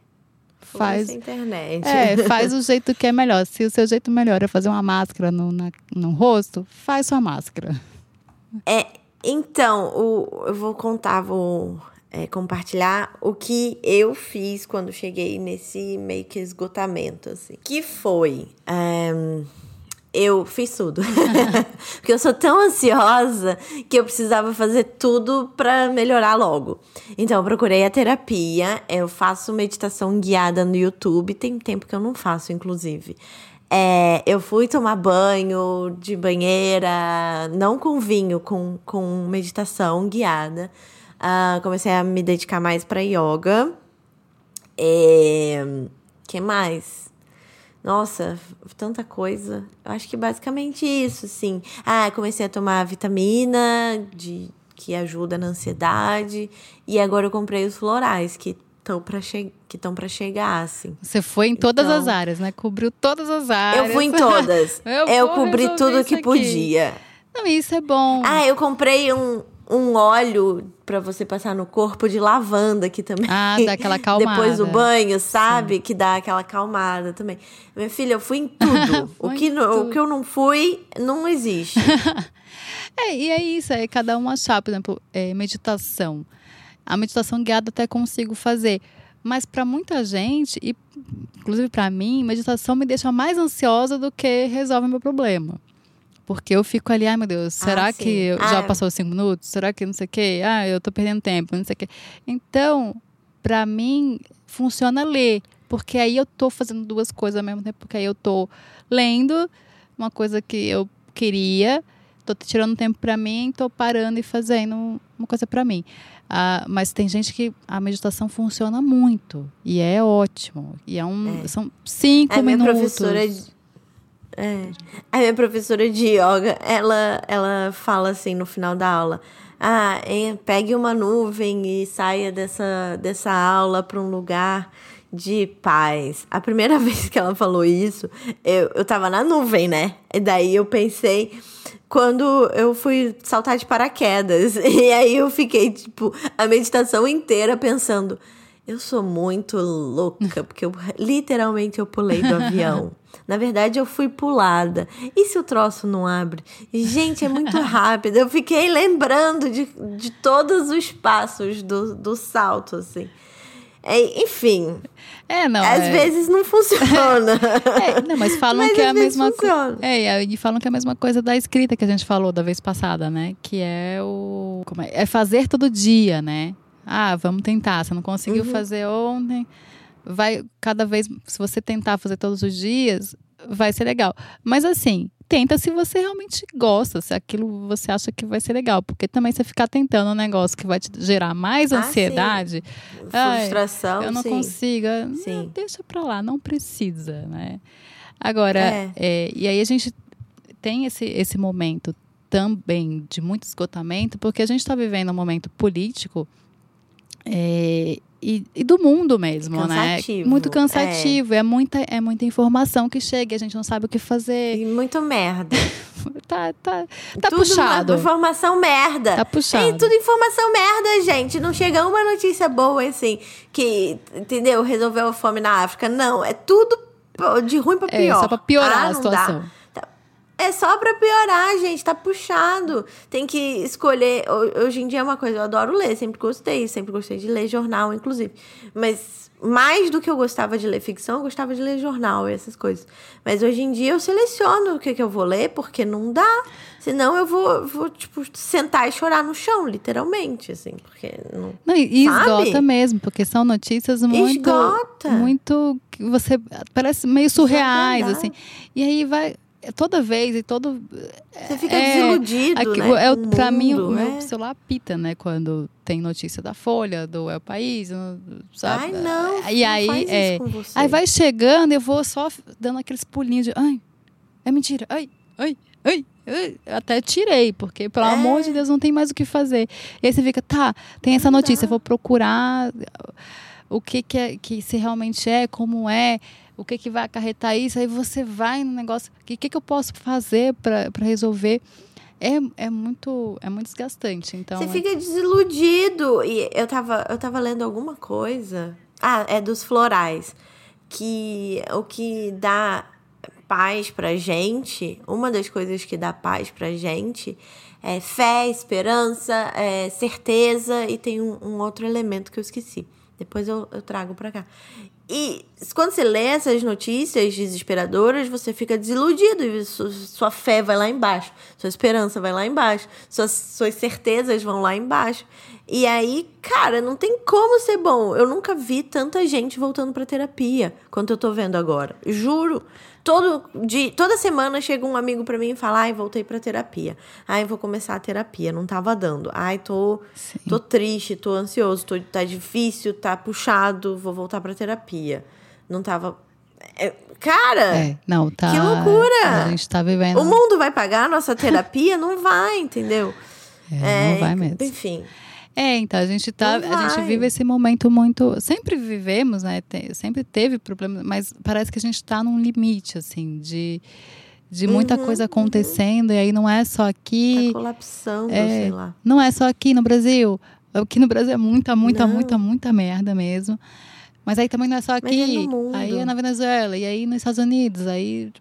[SPEAKER 2] faz internet.
[SPEAKER 1] É, faz o jeito que é melhor. Se o seu jeito melhor é fazer uma máscara no, na, no rosto, faz sua máscara.
[SPEAKER 2] É, então, o, eu vou contar, vou é, compartilhar o que eu fiz quando cheguei nesse meio que esgotamento, assim. Que foi. É, eu fiz tudo. Porque eu sou tão ansiosa que eu precisava fazer tudo para melhorar logo. Então, eu procurei a terapia, eu faço meditação guiada no YouTube, tem tempo que eu não faço, inclusive. É, eu fui tomar banho de banheira, não com vinho, com, com meditação guiada. Uh, comecei a me dedicar mais para yoga. É, que mais? Nossa, tanta coisa. Eu acho que basicamente isso, sim. Ah, comecei a tomar vitamina de, que ajuda na ansiedade. E agora eu comprei os florais, que estão para che que estão para chegar assim.
[SPEAKER 1] Você foi em todas então, as áreas, né? Cobriu todas as áreas.
[SPEAKER 2] Eu fui em todas. eu, eu cobri tudo que aqui. podia.
[SPEAKER 1] Não, isso é bom.
[SPEAKER 2] Ah, eu comprei um, um óleo para você passar no corpo de lavanda aqui também.
[SPEAKER 1] Ah, dá aquela calmada.
[SPEAKER 2] Depois do banho, sabe? Sim. Que dá aquela calmada também. Minha filha, eu fui em tudo. o, que tudo. o que eu não fui, não existe.
[SPEAKER 1] é, e é isso, é cada um achar, por exemplo, é, meditação. A meditação guiada até consigo fazer. Mas para muita gente, e inclusive para mim, meditação me deixa mais ansiosa do que resolve meu problema. Porque eu fico ali, ai meu Deus, será ah, que ah, já passou cinco minutos? Será que não sei o quê? Ah, eu tô perdendo tempo, não sei o quê. Então, para mim, funciona ler. Porque aí eu tô fazendo duas coisas ao mesmo tempo. Porque aí eu tô lendo uma coisa que eu queria, tô tirando tempo para mim, tô parando e fazendo uma coisa para mim. Ah, mas tem gente que a meditação funciona muito e é ótimo. E é um, é. são cinco
[SPEAKER 2] a
[SPEAKER 1] minutos.
[SPEAKER 2] Minha professora de, é, a minha professora de yoga, ela, ela fala assim no final da aula: ah, pegue uma nuvem e saia dessa, dessa aula para um lugar de paz. A primeira vez que ela falou isso, eu, eu tava na nuvem, né? E daí eu pensei quando eu fui saltar de paraquedas. E aí eu fiquei, tipo, a meditação inteira pensando. Eu sou muito louca, porque eu, literalmente eu pulei do avião. Na verdade, eu fui pulada. E se o troço não abre? Gente, é muito rápido. Eu fiquei lembrando de, de todos os passos do, do salto, assim. É, enfim.
[SPEAKER 1] É, não.
[SPEAKER 2] Às
[SPEAKER 1] é...
[SPEAKER 2] vezes não funciona.
[SPEAKER 1] é, não, mas falam mas que é a mesma coisa. É, e falam que é a mesma coisa da escrita que a gente falou da vez passada, né? Que é o. Como é? é fazer todo dia, né? Ah, vamos tentar. Você não conseguiu uhum. fazer ontem. Vai cada vez. Se você tentar fazer todos os dias, vai ser legal. Mas assim, tenta se você realmente gosta, se aquilo você acha que vai ser legal. Porque também você ficar tentando um negócio que vai te gerar mais ah, ansiedade.
[SPEAKER 2] Ai, Frustração.
[SPEAKER 1] Eu não
[SPEAKER 2] sim.
[SPEAKER 1] consigo. Sim. Não, deixa pra lá, não precisa, né? Agora, é. É, e aí a gente tem esse, esse momento também de muito esgotamento, porque a gente está vivendo um momento político é, e, e, do mundo mesmo, né? cansativo, né? Muito cansativo. É. é. muita, é muita informação que chega, a gente não sabe o que fazer.
[SPEAKER 2] E muito merda.
[SPEAKER 1] tá, tá, tá
[SPEAKER 2] tudo
[SPEAKER 1] puxado.
[SPEAKER 2] Informação merda.
[SPEAKER 1] Tá puxado.
[SPEAKER 2] E tudo informação merda, gente. Não chega uma notícia boa assim, que, entendeu? Resolveu a fome na África. Não, é tudo de ruim pra pior. É,
[SPEAKER 1] só pra piorar ah, a situação. Dá.
[SPEAKER 2] É só pra piorar, gente. Tá puxado. Tem que escolher. Hoje em dia é uma coisa, eu adoro ler, sempre gostei, sempre gostei de ler jornal, inclusive. Mas mais do que eu gostava de ler ficção, eu gostava de ler jornal e essas coisas. Mas hoje em dia eu seleciono o que, que eu vou ler, porque não dá. Senão eu vou, vou, tipo, sentar e chorar no chão, literalmente, assim, porque não.
[SPEAKER 1] não e esgota mesmo, porque são notícias muito. Esgota. Muito. Você. Parece meio surreais, assim. E aí vai toda vez e todo.
[SPEAKER 2] Você fica é, desiludido, aqui, né?
[SPEAKER 1] É, pra mim, o meu é. celular pita, né? Quando tem notícia da Folha, do El País, sabe?
[SPEAKER 2] Ai, não.
[SPEAKER 1] E
[SPEAKER 2] não
[SPEAKER 1] aí, é, aí vai chegando, eu vou só dando aqueles pulinhos de. Ai, é mentira. Ai, ai, ai. Até tirei, porque, pelo é. amor de Deus, não tem mais o que fazer. E aí você fica, tá, tem essa notícia, vou procurar o que, que, é, que se realmente é, como é o que, que vai acarretar isso, aí você vai no negócio, o que, que, que eu posso fazer para resolver? É, é, muito, é muito desgastante. Então,
[SPEAKER 2] você
[SPEAKER 1] é...
[SPEAKER 2] fica desiludido. E eu tava, eu tava lendo alguma coisa. Ah, é dos florais. Que o que dá paz pra gente, uma das coisas que dá paz pra gente é fé, esperança, é certeza e tem um, um outro elemento que eu esqueci. Depois eu, eu trago pra cá. E quando você lê essas notícias desesperadoras, você fica desiludido e sua fé vai lá embaixo, sua esperança vai lá embaixo, suas, suas certezas vão lá embaixo. E aí, cara, não tem como ser bom. Eu nunca vi tanta gente voltando pra terapia quanto eu tô vendo agora. Juro. Todo dia, toda semana chega um amigo para mim e fala: "Ai, voltei para terapia. Ai, vou começar a terapia, não tava dando. Ai, tô Sim. tô triste, tô ansioso, tô tá difícil, tá puxado, vou voltar para terapia. Não tava é, cara,
[SPEAKER 1] é, não, tá,
[SPEAKER 2] que loucura!
[SPEAKER 1] A gente tá vivendo.
[SPEAKER 2] O mundo vai pagar a nossa terapia? não vai, entendeu?
[SPEAKER 1] É, não vai mesmo.
[SPEAKER 2] Enfim.
[SPEAKER 1] É, então a gente tá, a gente vive esse momento muito, sempre vivemos, né? Sempre teve problemas, mas parece que a gente está num limite assim de de muita uhum, coisa acontecendo uhum. e aí não é só aqui.
[SPEAKER 2] Tá colapsando, é, sei lá.
[SPEAKER 1] Não é só aqui no Brasil. Aqui no Brasil é muita, muita, não. muita, muita merda mesmo. Mas aí também não é só aqui.
[SPEAKER 2] É
[SPEAKER 1] aí é na Venezuela, e aí nos Estados Unidos, aí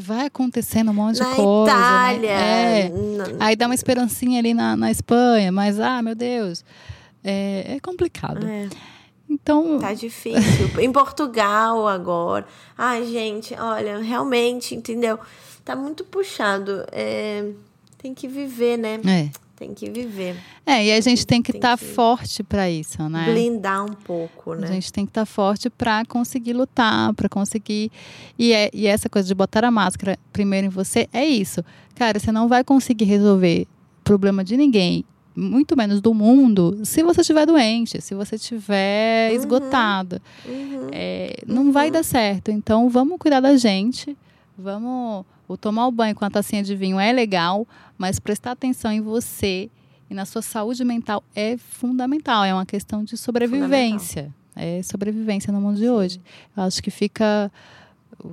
[SPEAKER 1] vai acontecendo um monte
[SPEAKER 2] na
[SPEAKER 1] de coisa.
[SPEAKER 2] Né? Itália.
[SPEAKER 1] Né? É. Aí dá uma esperancinha ali na, na Espanha, mas, ah, meu Deus, é, é complicado.
[SPEAKER 2] É.
[SPEAKER 1] Então.
[SPEAKER 2] Tá difícil. em Portugal agora. Ai, gente, olha, realmente, entendeu? Tá muito puxado. É, tem que viver, né?
[SPEAKER 1] É.
[SPEAKER 2] Tem que viver.
[SPEAKER 1] É, e a gente tem que estar
[SPEAKER 2] que
[SPEAKER 1] forte para isso, né?
[SPEAKER 2] Blindar um pouco,
[SPEAKER 1] A
[SPEAKER 2] né?
[SPEAKER 1] gente tem que estar forte para conseguir lutar, para conseguir. E, é, e essa coisa de botar a máscara primeiro em você é isso. Cara, você não vai conseguir resolver problema de ninguém, muito menos do mundo, se você estiver doente, se você estiver
[SPEAKER 2] Uhum.
[SPEAKER 1] esgotado.
[SPEAKER 2] Uhum.
[SPEAKER 1] É, não vai dar certo. Então vamos cuidar da gente. Vamos. O tomar o banho com a tacinha de vinho é legal, mas prestar atenção em você e na sua saúde mental é fundamental. É uma questão de sobrevivência. É sobrevivência no mundo de hoje. Eu acho que fica.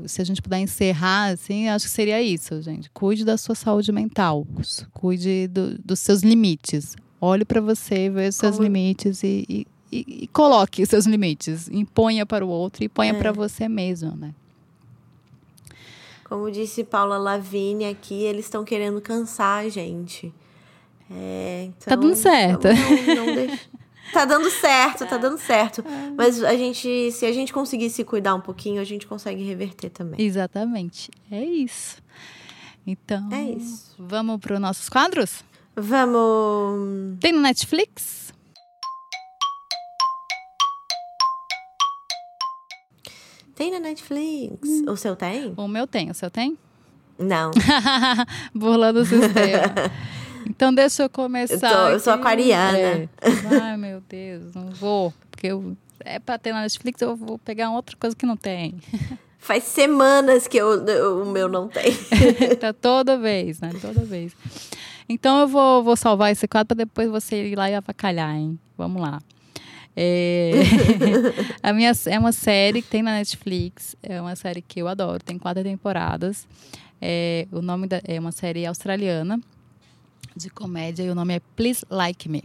[SPEAKER 1] Se a gente puder encerrar, assim, acho que seria isso, gente. Cuide da sua saúde mental. Cuide do- dos seus limites. Olhe para você, veja os seus
[SPEAKER 2] Como-
[SPEAKER 1] limites e, e- e- e coloque os seus limites. Imponha para o outro e ponha
[SPEAKER 2] É.
[SPEAKER 1] para você mesmo, né?
[SPEAKER 2] Como disse Paula Lavigne aqui, eles estão querendo cansar a gente. É, então,
[SPEAKER 1] Tá dando certo.
[SPEAKER 2] Não, não deixa- Tá dando certo, tá dando certo.
[SPEAKER 1] É.
[SPEAKER 2] Mas a gente, se a gente conseguir se cuidar um pouquinho, a gente consegue reverter também.
[SPEAKER 1] Exatamente. É isso. Então,
[SPEAKER 2] É isso.
[SPEAKER 1] vamos para os nossos quadros?
[SPEAKER 2] Vamos.
[SPEAKER 1] Tem no Netflix?
[SPEAKER 2] Tem na Netflix.
[SPEAKER 1] Hum.
[SPEAKER 2] O seu tem?
[SPEAKER 1] O meu tem, o seu tem?
[SPEAKER 2] Não.
[SPEAKER 1] Burlando o sistema. Então deixa eu começar.
[SPEAKER 2] Eu tô- eu sou aquariana.
[SPEAKER 1] É. Ai, meu Deus, não vou. Porque eu, é pra ter na Netflix, eu vou pegar outra coisa que não tem.
[SPEAKER 2] Faz semanas que eu, eu- o meu não tem.
[SPEAKER 1] tá toda vez, né? Toda vez. Então eu vou, vou salvar esse quadro para depois você ir lá e avacalhar, hein? Vamos lá. É... a minha é uma série que tem na Netflix. É uma série que eu adoro. Tem quatro temporadas. É, o nome da, é uma série australiana de comédia e o nome é Please Like Me,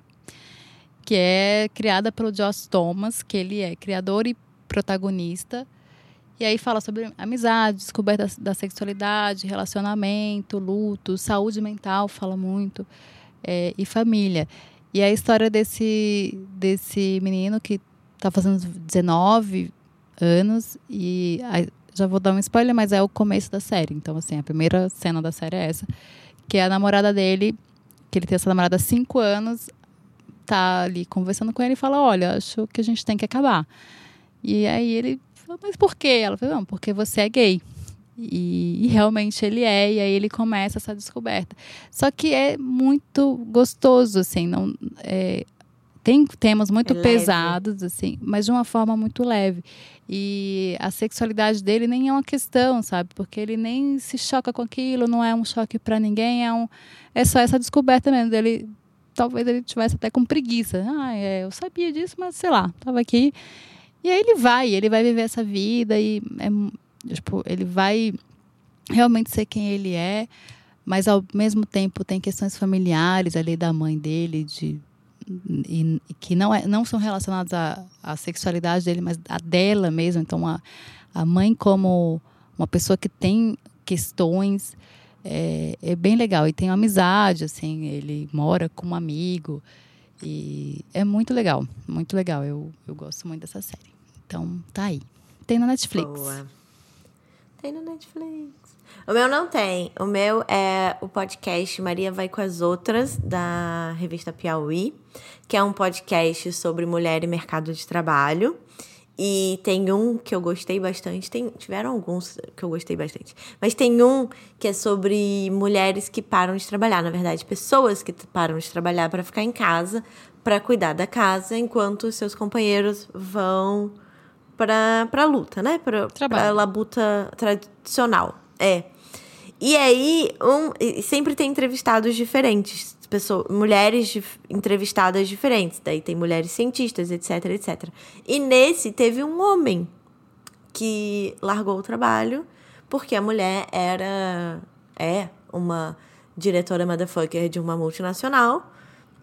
[SPEAKER 1] que é criada pelo Josh Thomas, que ele é criador e protagonista. E aí fala sobre amizade, descoberta da, da sexualidade, relacionamento, luto, saúde mental, fala muito, é, e família. E a história desse, desse menino que está fazendo 19 anos e aí, já vou dar um spoiler, mas é o começo da série. Então, assim, a primeira cena da série é essa. Que é a namorada dele, que ele tem essa namorada há cinco anos, tá ali conversando com ele e fala, olha, acho que a gente tem que acabar. E aí ele falou, mas por quê? Ela falou, não, porque você é gay. E, e realmente ele é, e aí ele começa essa descoberta. Só que é muito gostoso, assim, não... É, tem temas muito
[SPEAKER 2] É
[SPEAKER 1] pesados, assim, mas de uma forma muito leve. E a sexualidade dele nem é uma questão, sabe? Porque ele nem se choca com aquilo, não é um choque para ninguém, é, um, é só essa descoberta mesmo dele. Talvez ele tivesse até com preguiça. Ah, é, eu sabia disso, mas sei lá, tava aqui. E aí ele vai, ele vai viver essa vida e é, tipo, ele vai realmente ser quem ele é, mas ao mesmo tempo tem questões familiares ali da mãe dele, de e, que não, é, não são relacionadas à, à sexualidade dele, mas a dela mesmo. Então, a, a mãe como uma pessoa que tem questões é, é bem legal. E tem uma amizade, assim, ele mora com um amigo. E é muito legal, muito legal. Eu, eu gosto muito dessa série. Então, tá aí. Tem na Netflix.
[SPEAKER 2] Boa. Tem no Netflix. O meu não tem. O meu é o podcast Maria Vai com as Outras, da revista Piauí, que é um podcast sobre mulher e mercado de trabalho. E tem um que eu gostei bastante. Tem, tiveram alguns que eu gostei bastante. Mas tem um que é sobre mulheres que param de trabalhar. Na verdade, pessoas que param de trabalhar para ficar em casa, para cuidar da casa, enquanto seus companheiros vão pra, pra luta, né? Pra,
[SPEAKER 1] Trabalho.
[SPEAKER 2] pra labuta tradicional. É. E aí, um, sempre tem entrevistados diferentes. Pessoas, mulheres entrevistadas diferentes. Daí tem mulheres cientistas, etc, etc. E nesse teve um homem que largou o trabalho porque a mulher era é uma diretora motherfucker de uma multinacional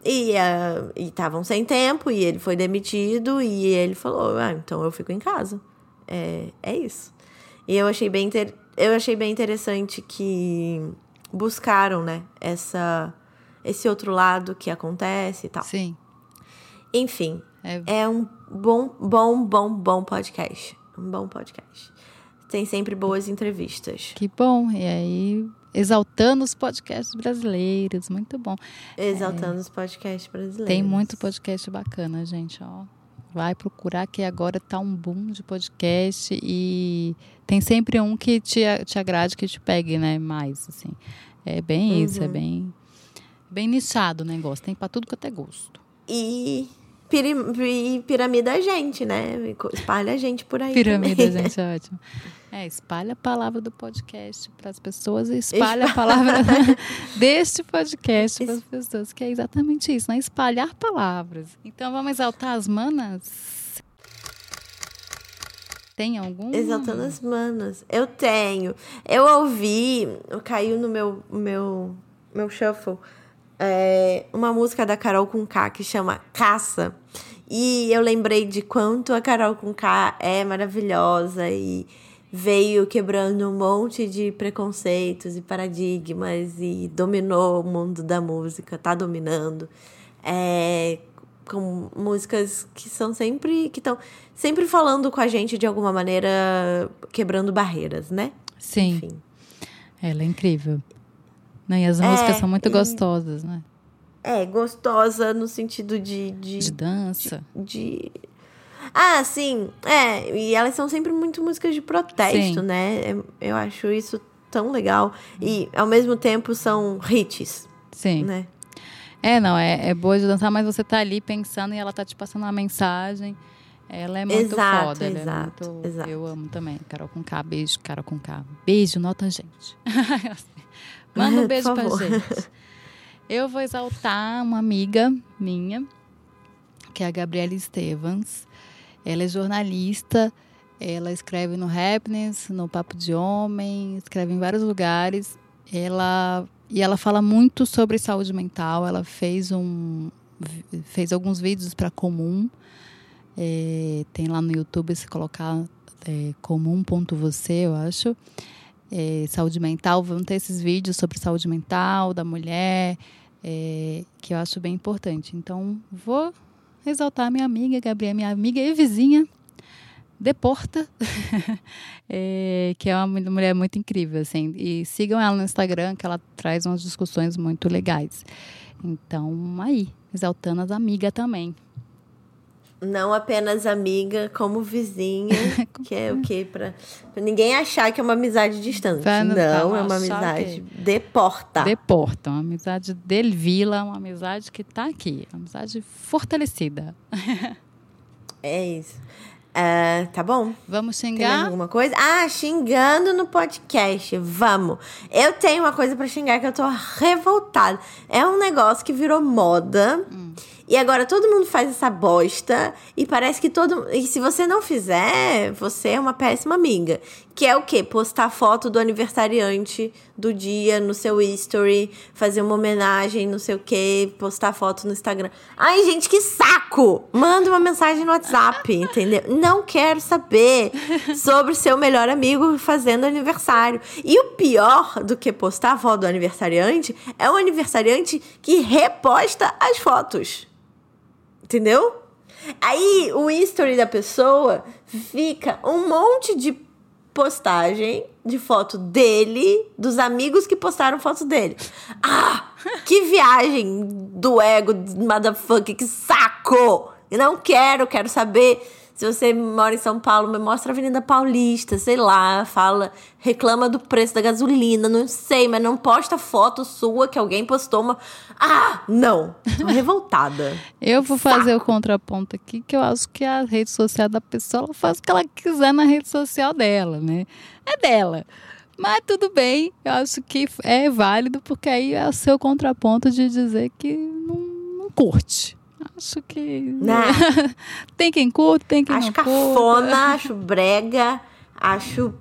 [SPEAKER 2] e eh, estavam sem tempo e ele foi demitido e ele falou ah, então eu fico em casa é, é isso e eu achei bem inter... eu achei bem interessante que buscaram né essa esse outro lado que acontece e tal
[SPEAKER 1] Sim.
[SPEAKER 2] enfim
[SPEAKER 1] É,
[SPEAKER 2] é um bom, bom, bom, bom podcast. Um bom podcast. Tem sempre boas entrevistas.
[SPEAKER 1] Que bom. E aí, exaltando os podcasts brasileiros. Muito bom.
[SPEAKER 2] Exaltando é, os podcasts brasileiros.
[SPEAKER 1] Tem muito podcast bacana, gente, ó. Vai procurar que agora tá um boom de podcast e tem sempre um que te, te agrade, que te pegue, né? Mais, assim. É bem uhum. isso, é bem, bem nichado o negócio. Tem para tudo que até gosto.
[SPEAKER 2] E e piramida a gente, né? Espalha a gente por aí.
[SPEAKER 1] Piramida a gente, é ótimo. É, espalha a palavra do podcast para as pessoas e espalha a palavra deste podcast para as pessoas, que é exatamente isso, né? Espalhar palavras. Então vamos exaltar as manas? Tem algum?
[SPEAKER 2] Exaltando as manas. Eu tenho. Eu ouvi, caiu no meu, meu, meu shuffle é, uma música da Carol com K que chama Caça. E eu lembrei de quanto a Carol com K é maravilhosa e veio quebrando um monte de preconceitos e paradigmas e dominou o mundo da música, tá dominando. É, com músicas que são sempre que estão sempre falando com a gente de alguma maneira, quebrando barreiras, né?
[SPEAKER 1] Sim. Enfim. Ela é incrível. Né? E as músicas é, são muito gostosas, né?
[SPEAKER 2] É, gostosa no sentido de. De,
[SPEAKER 1] de dança.
[SPEAKER 2] De, de, Ah, sim. É, e elas são sempre muito músicas de protesto, sim. né? É, eu acho isso tão legal. E, ao mesmo tempo, são hits.
[SPEAKER 1] Sim.
[SPEAKER 2] Né?
[SPEAKER 1] É, não, é, é boa de dançar, mas você tá ali pensando e ela tá te passando uma mensagem. Ela é muito
[SPEAKER 2] exato,
[SPEAKER 1] foda. Ela
[SPEAKER 2] exato,
[SPEAKER 1] é muito,
[SPEAKER 2] exato.
[SPEAKER 1] Eu amo também. Carol com K, beijo, Carol com K. Beijo, nota gente. Manda um beijo pra gente. Eu vou exaltar uma amiga minha, que é a Gabriela Estevans. Ela é jornalista, ela escreve no Happiness, no Papo de Homem, escreve em vários lugares. Ela e ela fala muito sobre saúde mental. Ela fez um fez alguns vídeos para Comum. É, tem lá no YouTube se colocar é, comum.você, eu acho é, saúde mental, vão ter esses vídeos sobre saúde mental da mulher, é, que eu acho bem importante. Então, vou exaltar minha amiga, Gabriela, minha amiga e vizinha, Deporta, é, que é uma mulher muito incrível, assim. E sigam ela no Instagram, que ela traz umas discussões muito legais. Então, aí, exaltando as amigas também.
[SPEAKER 2] Não apenas amiga, como vizinha, que é o quê? Pra, pra ninguém achar que é uma amizade distante. Pra não, não é uma amizade que... de porta.
[SPEAKER 1] De porta, uma amizade del vila, uma amizade que tá aqui, uma amizade fortalecida.
[SPEAKER 2] é isso. Uh, tá bom?
[SPEAKER 1] Vamos xingar? Tem
[SPEAKER 2] alguma coisa? Ah, xingando no podcast. Vamos. Eu tenho uma coisa para xingar que eu tô revoltada. É um negócio que virou moda. Hum e agora todo mundo faz essa bosta e parece que todo. E se você não fizer, você é uma péssima amiga. Que é o quê? Postar foto do aniversariante do dia no seu history, fazer uma homenagem, não sei o quê, postar foto no Instagram. Ai, gente, que saco! Manda uma mensagem no WhatsApp, entendeu? Não quero saber sobre seu melhor amigo fazendo aniversário. E o pior do que postar a foto do aniversariante é o aniversariante que reposta as fotos. Entendeu? Aí o history da pessoa fica um monte de postagem de foto dele, dos amigos que postaram fotos dele. Ah, que viagem do ego, motherfucker, que saco! Eu não quero, quero saber se você mora em São Paulo, me mostra a Avenida Paulista, sei lá, fala, reclama do preço da gasolina, não sei, mas não posta foto sua que alguém postou uma. Ah, não! Tô revoltada.
[SPEAKER 1] eu vou
[SPEAKER 2] Saco.
[SPEAKER 1] fazer o contraponto aqui, que eu acho que a rede social da pessoa ela faz o que ela quiser na rede social dela, né? É dela. Mas tudo bem, eu acho que é válido, porque aí é o seu contraponto de dizer que não, não curte. Acho que.
[SPEAKER 2] Né?
[SPEAKER 1] tem quem curte, tem quem
[SPEAKER 2] acho
[SPEAKER 1] não
[SPEAKER 2] curte. Acho cafona, acho brega, acho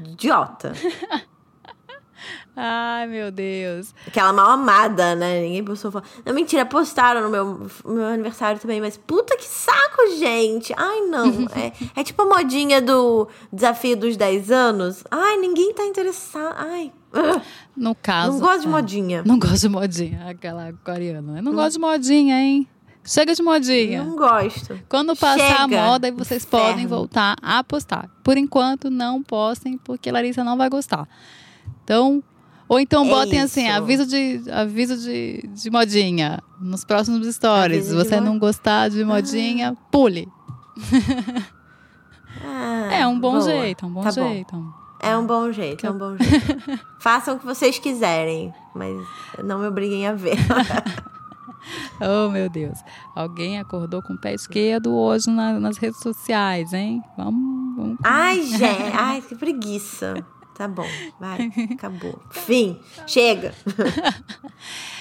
[SPEAKER 2] idiota.
[SPEAKER 1] Ai, meu Deus.
[SPEAKER 2] Aquela mal amada, né? Ninguém postou foto. Não, mentira, postaram no meu, meu aniversário também, mas puta que saco, gente. Ai, não. é, é tipo a modinha do desafio dos 10 anos. Ai, ninguém tá interessado. Ai.
[SPEAKER 1] No caso.
[SPEAKER 2] Não gosto de é, modinha.
[SPEAKER 1] Não gosto de modinha, aquela coreana. Eu não hum. gosto de modinha, hein? Chega de modinha.
[SPEAKER 2] Não gosto.
[SPEAKER 1] Quando passar Chega. a moda, vocês Inferno. podem voltar a postar. Por enquanto, não postem, porque Larissa não vai gostar. Então, Ou então
[SPEAKER 2] É
[SPEAKER 1] botem assim, aviso de aviso de, de modinha nos próximos stories. Se você não gostar de modinha, pule.
[SPEAKER 2] Ah,
[SPEAKER 1] É um bom
[SPEAKER 2] boa.
[SPEAKER 1] jeito, é um bom
[SPEAKER 2] Tá
[SPEAKER 1] jeito.
[SPEAKER 2] É um bom jeito, é um bom jeito. Façam o que vocês quiserem, mas não me obriguem a ver.
[SPEAKER 1] Oh, meu Deus. Alguém acordou com o pé esquerdo hoje na- nas redes sociais, hein? Vamos, vamos.
[SPEAKER 2] Ai, gente, ai, que preguiça. Tá bom, vai, acabou. Fim, chega.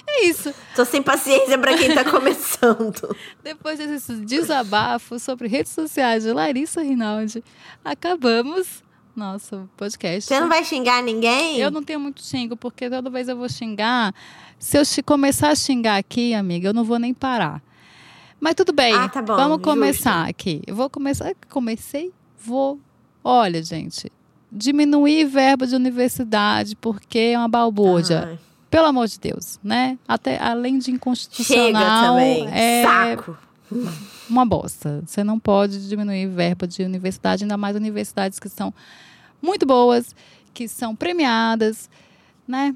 [SPEAKER 1] É isso.
[SPEAKER 2] Tô sem paciência pra quem tá começando.
[SPEAKER 1] Depois desse desabafo sobre redes sociais de Larissa Rinaldi, acabamos nosso podcast.
[SPEAKER 2] Você não vai xingar ninguém?
[SPEAKER 1] Eu não tenho muito xingo, porque toda vez eu vou xingar. Se eu começar a xingar aqui, amiga, eu não vou nem parar. Mas tudo bem.
[SPEAKER 2] Ah, tá bom,
[SPEAKER 1] Vamos
[SPEAKER 2] justo.
[SPEAKER 1] começar aqui. Eu vou começar. Comecei? Vou. Olha, gente. Diminuir verba de universidade, porque é uma balbúrdia.
[SPEAKER 2] Ai,
[SPEAKER 1] Pelo amor de Deus, né? Até além de
[SPEAKER 2] Chega
[SPEAKER 1] inconstitucional,
[SPEAKER 2] também.
[SPEAKER 1] é
[SPEAKER 2] Saco.
[SPEAKER 1] Uma bosta. Você não pode diminuir verba de universidade, ainda mais universidades que são muito boas, que são premiadas, né?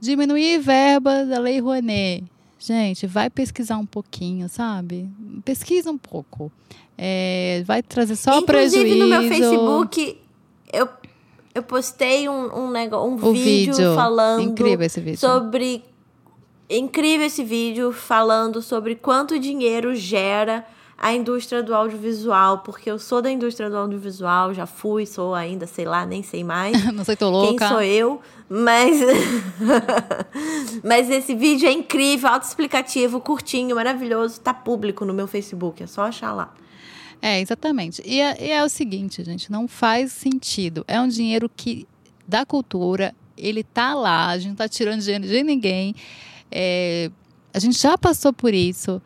[SPEAKER 1] Diminuir verba da Lei Rouanet. Gente, vai pesquisar um pouquinho, sabe? Pesquisa um pouco. É, vai trazer só
[SPEAKER 2] Inclusive,
[SPEAKER 1] prejuízo.
[SPEAKER 2] no meu Facebook, eu, eu postei um, um, negócio, um vídeo,
[SPEAKER 1] vídeo.
[SPEAKER 2] falando
[SPEAKER 1] Incrível esse vídeo.
[SPEAKER 2] sobre. Incrível esse vídeo falando sobre quanto dinheiro gera a indústria do audiovisual, porque eu sou da indústria do audiovisual, já fui, sou ainda, sei lá, nem sei mais.
[SPEAKER 1] não sei, tô
[SPEAKER 2] Quem
[SPEAKER 1] louca.
[SPEAKER 2] sou eu? Mas. Mas esse vídeo é incrível, autoexplicativo, curtinho, maravilhoso. Tá público no meu Facebook, é só achar lá.
[SPEAKER 1] É, exatamente. E é, e é o seguinte, gente, não faz sentido. É um dinheiro que da cultura, ele tá lá, a gente não tá tirando dinheiro de ninguém. É, a gente já passou por isso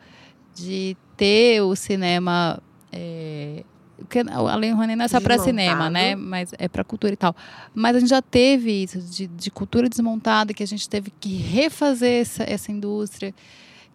[SPEAKER 1] de ter o cinema. É, porque a Lei Rouanet não é só para cinema, né? Mas é para cultura e tal. Mas a gente já teve isso de, de cultura desmontada, que a gente teve que refazer essa, essa indústria,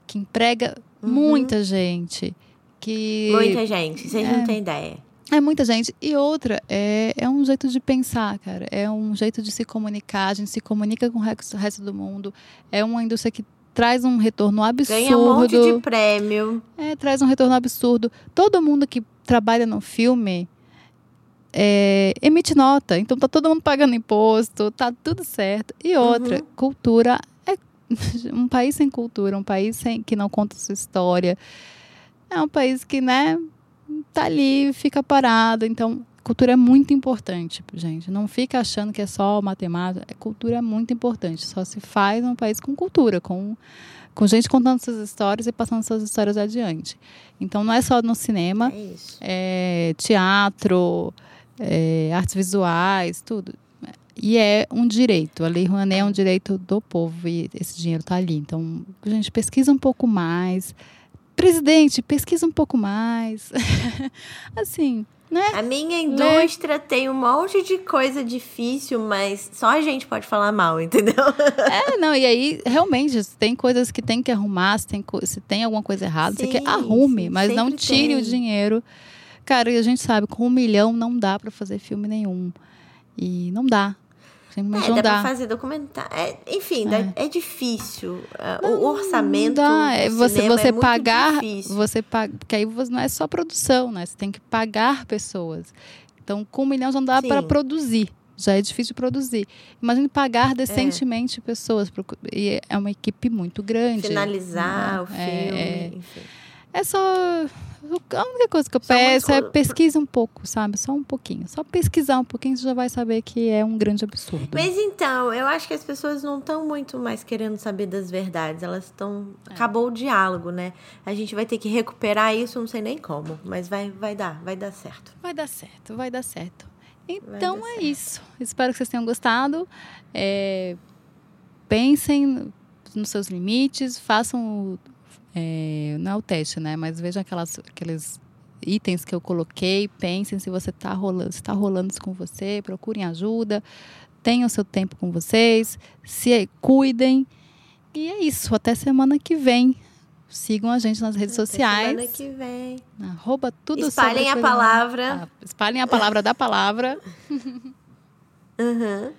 [SPEAKER 1] que emprega
[SPEAKER 2] Uhum.
[SPEAKER 1] muita gente. Que
[SPEAKER 2] Muita gente, vocês não têm ideia.
[SPEAKER 1] é muita gente. E outra, é, é um jeito de pensar, cara. É um jeito de se comunicar. A gente se comunica com o resto do mundo. É uma indústria que traz um retorno absurdo.
[SPEAKER 2] Ganha um monte de prêmio.
[SPEAKER 1] É, traz um retorno absurdo. Todo mundo que trabalha no filme é, emite nota. Então tá todo mundo pagando imposto, tá tudo certo. E outra,
[SPEAKER 2] Uhum.
[SPEAKER 1] cultura é um país sem cultura, um país sem, que não conta sua história. É um país que, né, tá ali, fica parado. Então, cultura é muito importante, gente. Não fica achando que é só matemática. É, Cultura é muito importante. Só se faz um país com cultura, com, com gente contando suas histórias e passando suas histórias adiante. Então, não é só no cinema,
[SPEAKER 2] É
[SPEAKER 1] é teatro, é, artes visuais, tudo. E é um direito. A Lei Rouanet é um direito do povo e esse dinheiro está ali. Então, gente, pesquisa um pouco mais. Presidente, pesquisa um pouco mais. assim, né?
[SPEAKER 2] A minha indústria tem um monte de coisa difícil, mas só a gente pode falar mal, entendeu?
[SPEAKER 1] É, não, e aí, realmente, se tem coisas que tem que arrumar, se tem, se tem alguma coisa errada, você
[SPEAKER 2] Sim,
[SPEAKER 1] quer arrume,
[SPEAKER 2] sim,
[SPEAKER 1] mas não tire o
[SPEAKER 2] tem.
[SPEAKER 1] dinheiro. Cara, e a gente sabe, com um milhão não dá pra fazer filme nenhum. E não dá. Simplesmente
[SPEAKER 2] É,
[SPEAKER 1] não
[SPEAKER 2] dá
[SPEAKER 1] dá.
[SPEAKER 2] pra fazer documentário. É, enfim,
[SPEAKER 1] É.
[SPEAKER 2] é, difícil. É, o orçamento.
[SPEAKER 1] Não dá. É
[SPEAKER 2] do
[SPEAKER 1] você, você
[SPEAKER 2] é
[SPEAKER 1] pagar, você paga, porque aí não é só produção, né? Você tem que pagar pessoas. Então, com um milhão não dá para produzir. Já é difícil produzir. Imagine pagar decentemente pessoas. procu- E é uma equipe muito grande.
[SPEAKER 2] Finalizar o filme,
[SPEAKER 1] É, é.
[SPEAKER 2] enfim.
[SPEAKER 1] É só. A única coisa que eu
[SPEAKER 2] Só
[SPEAKER 1] peço é pesquisa um pouco, sabe? Só um pouquinho. Só pesquisar um pouquinho, você já vai saber que é um grande absurdo.
[SPEAKER 2] Mas então, eu acho que as pessoas não estão muito mais querendo saber das verdades. Elas estão.
[SPEAKER 1] É.
[SPEAKER 2] Acabou o diálogo, né? A gente vai ter que recuperar isso, não sei nem como. Mas vai, vai dar, vai dar certo.
[SPEAKER 1] Vai dar certo, vai dar certo. Então
[SPEAKER 2] dar
[SPEAKER 1] é
[SPEAKER 2] certo.
[SPEAKER 1] isso. Espero que vocês tenham gostado. É, pensem nos seus limites, façam o, é, não é o teste, né? Mas vejam aquelas, aqueles itens que eu coloquei, pensem se você está rolando, se tá rolando isso com você, procurem ajuda, tenham seu tempo com vocês, se cuidem. E é isso. Até semana que vem. Sigam a gente nas redes
[SPEAKER 2] Até
[SPEAKER 1] sociais.
[SPEAKER 2] Semana que vem.
[SPEAKER 1] Arroba tudo
[SPEAKER 2] Espalhem a palavra.
[SPEAKER 1] Ah, espalhem a palavra da palavra.
[SPEAKER 2] Uhum.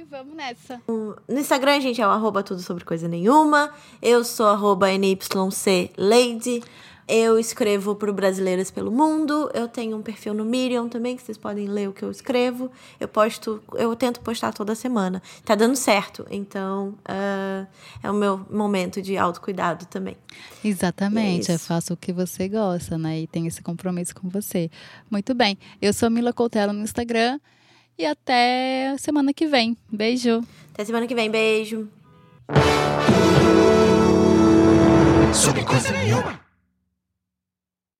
[SPEAKER 1] E vamos nessa.
[SPEAKER 2] No Instagram, gente, é o arroba tudo sobre coisa nenhuma. Eu sou arroba NYC Lady. Eu escrevo para Brasileiras pelo Mundo. Eu tenho um perfil no Medium também, que vocês podem ler o que eu escrevo. Eu posto, eu tento postar toda semana. Tá dando certo, então uh, é o meu momento de autocuidado também.
[SPEAKER 1] Exatamente, é, é faça o que você gosta, né? E tem esse compromisso com você. Muito bem. Eu sou Mila Coutelo no Instagram. E até semana que vem. Beijo.
[SPEAKER 2] Até semana que vem. Beijo. Sobre coisa nenhuma.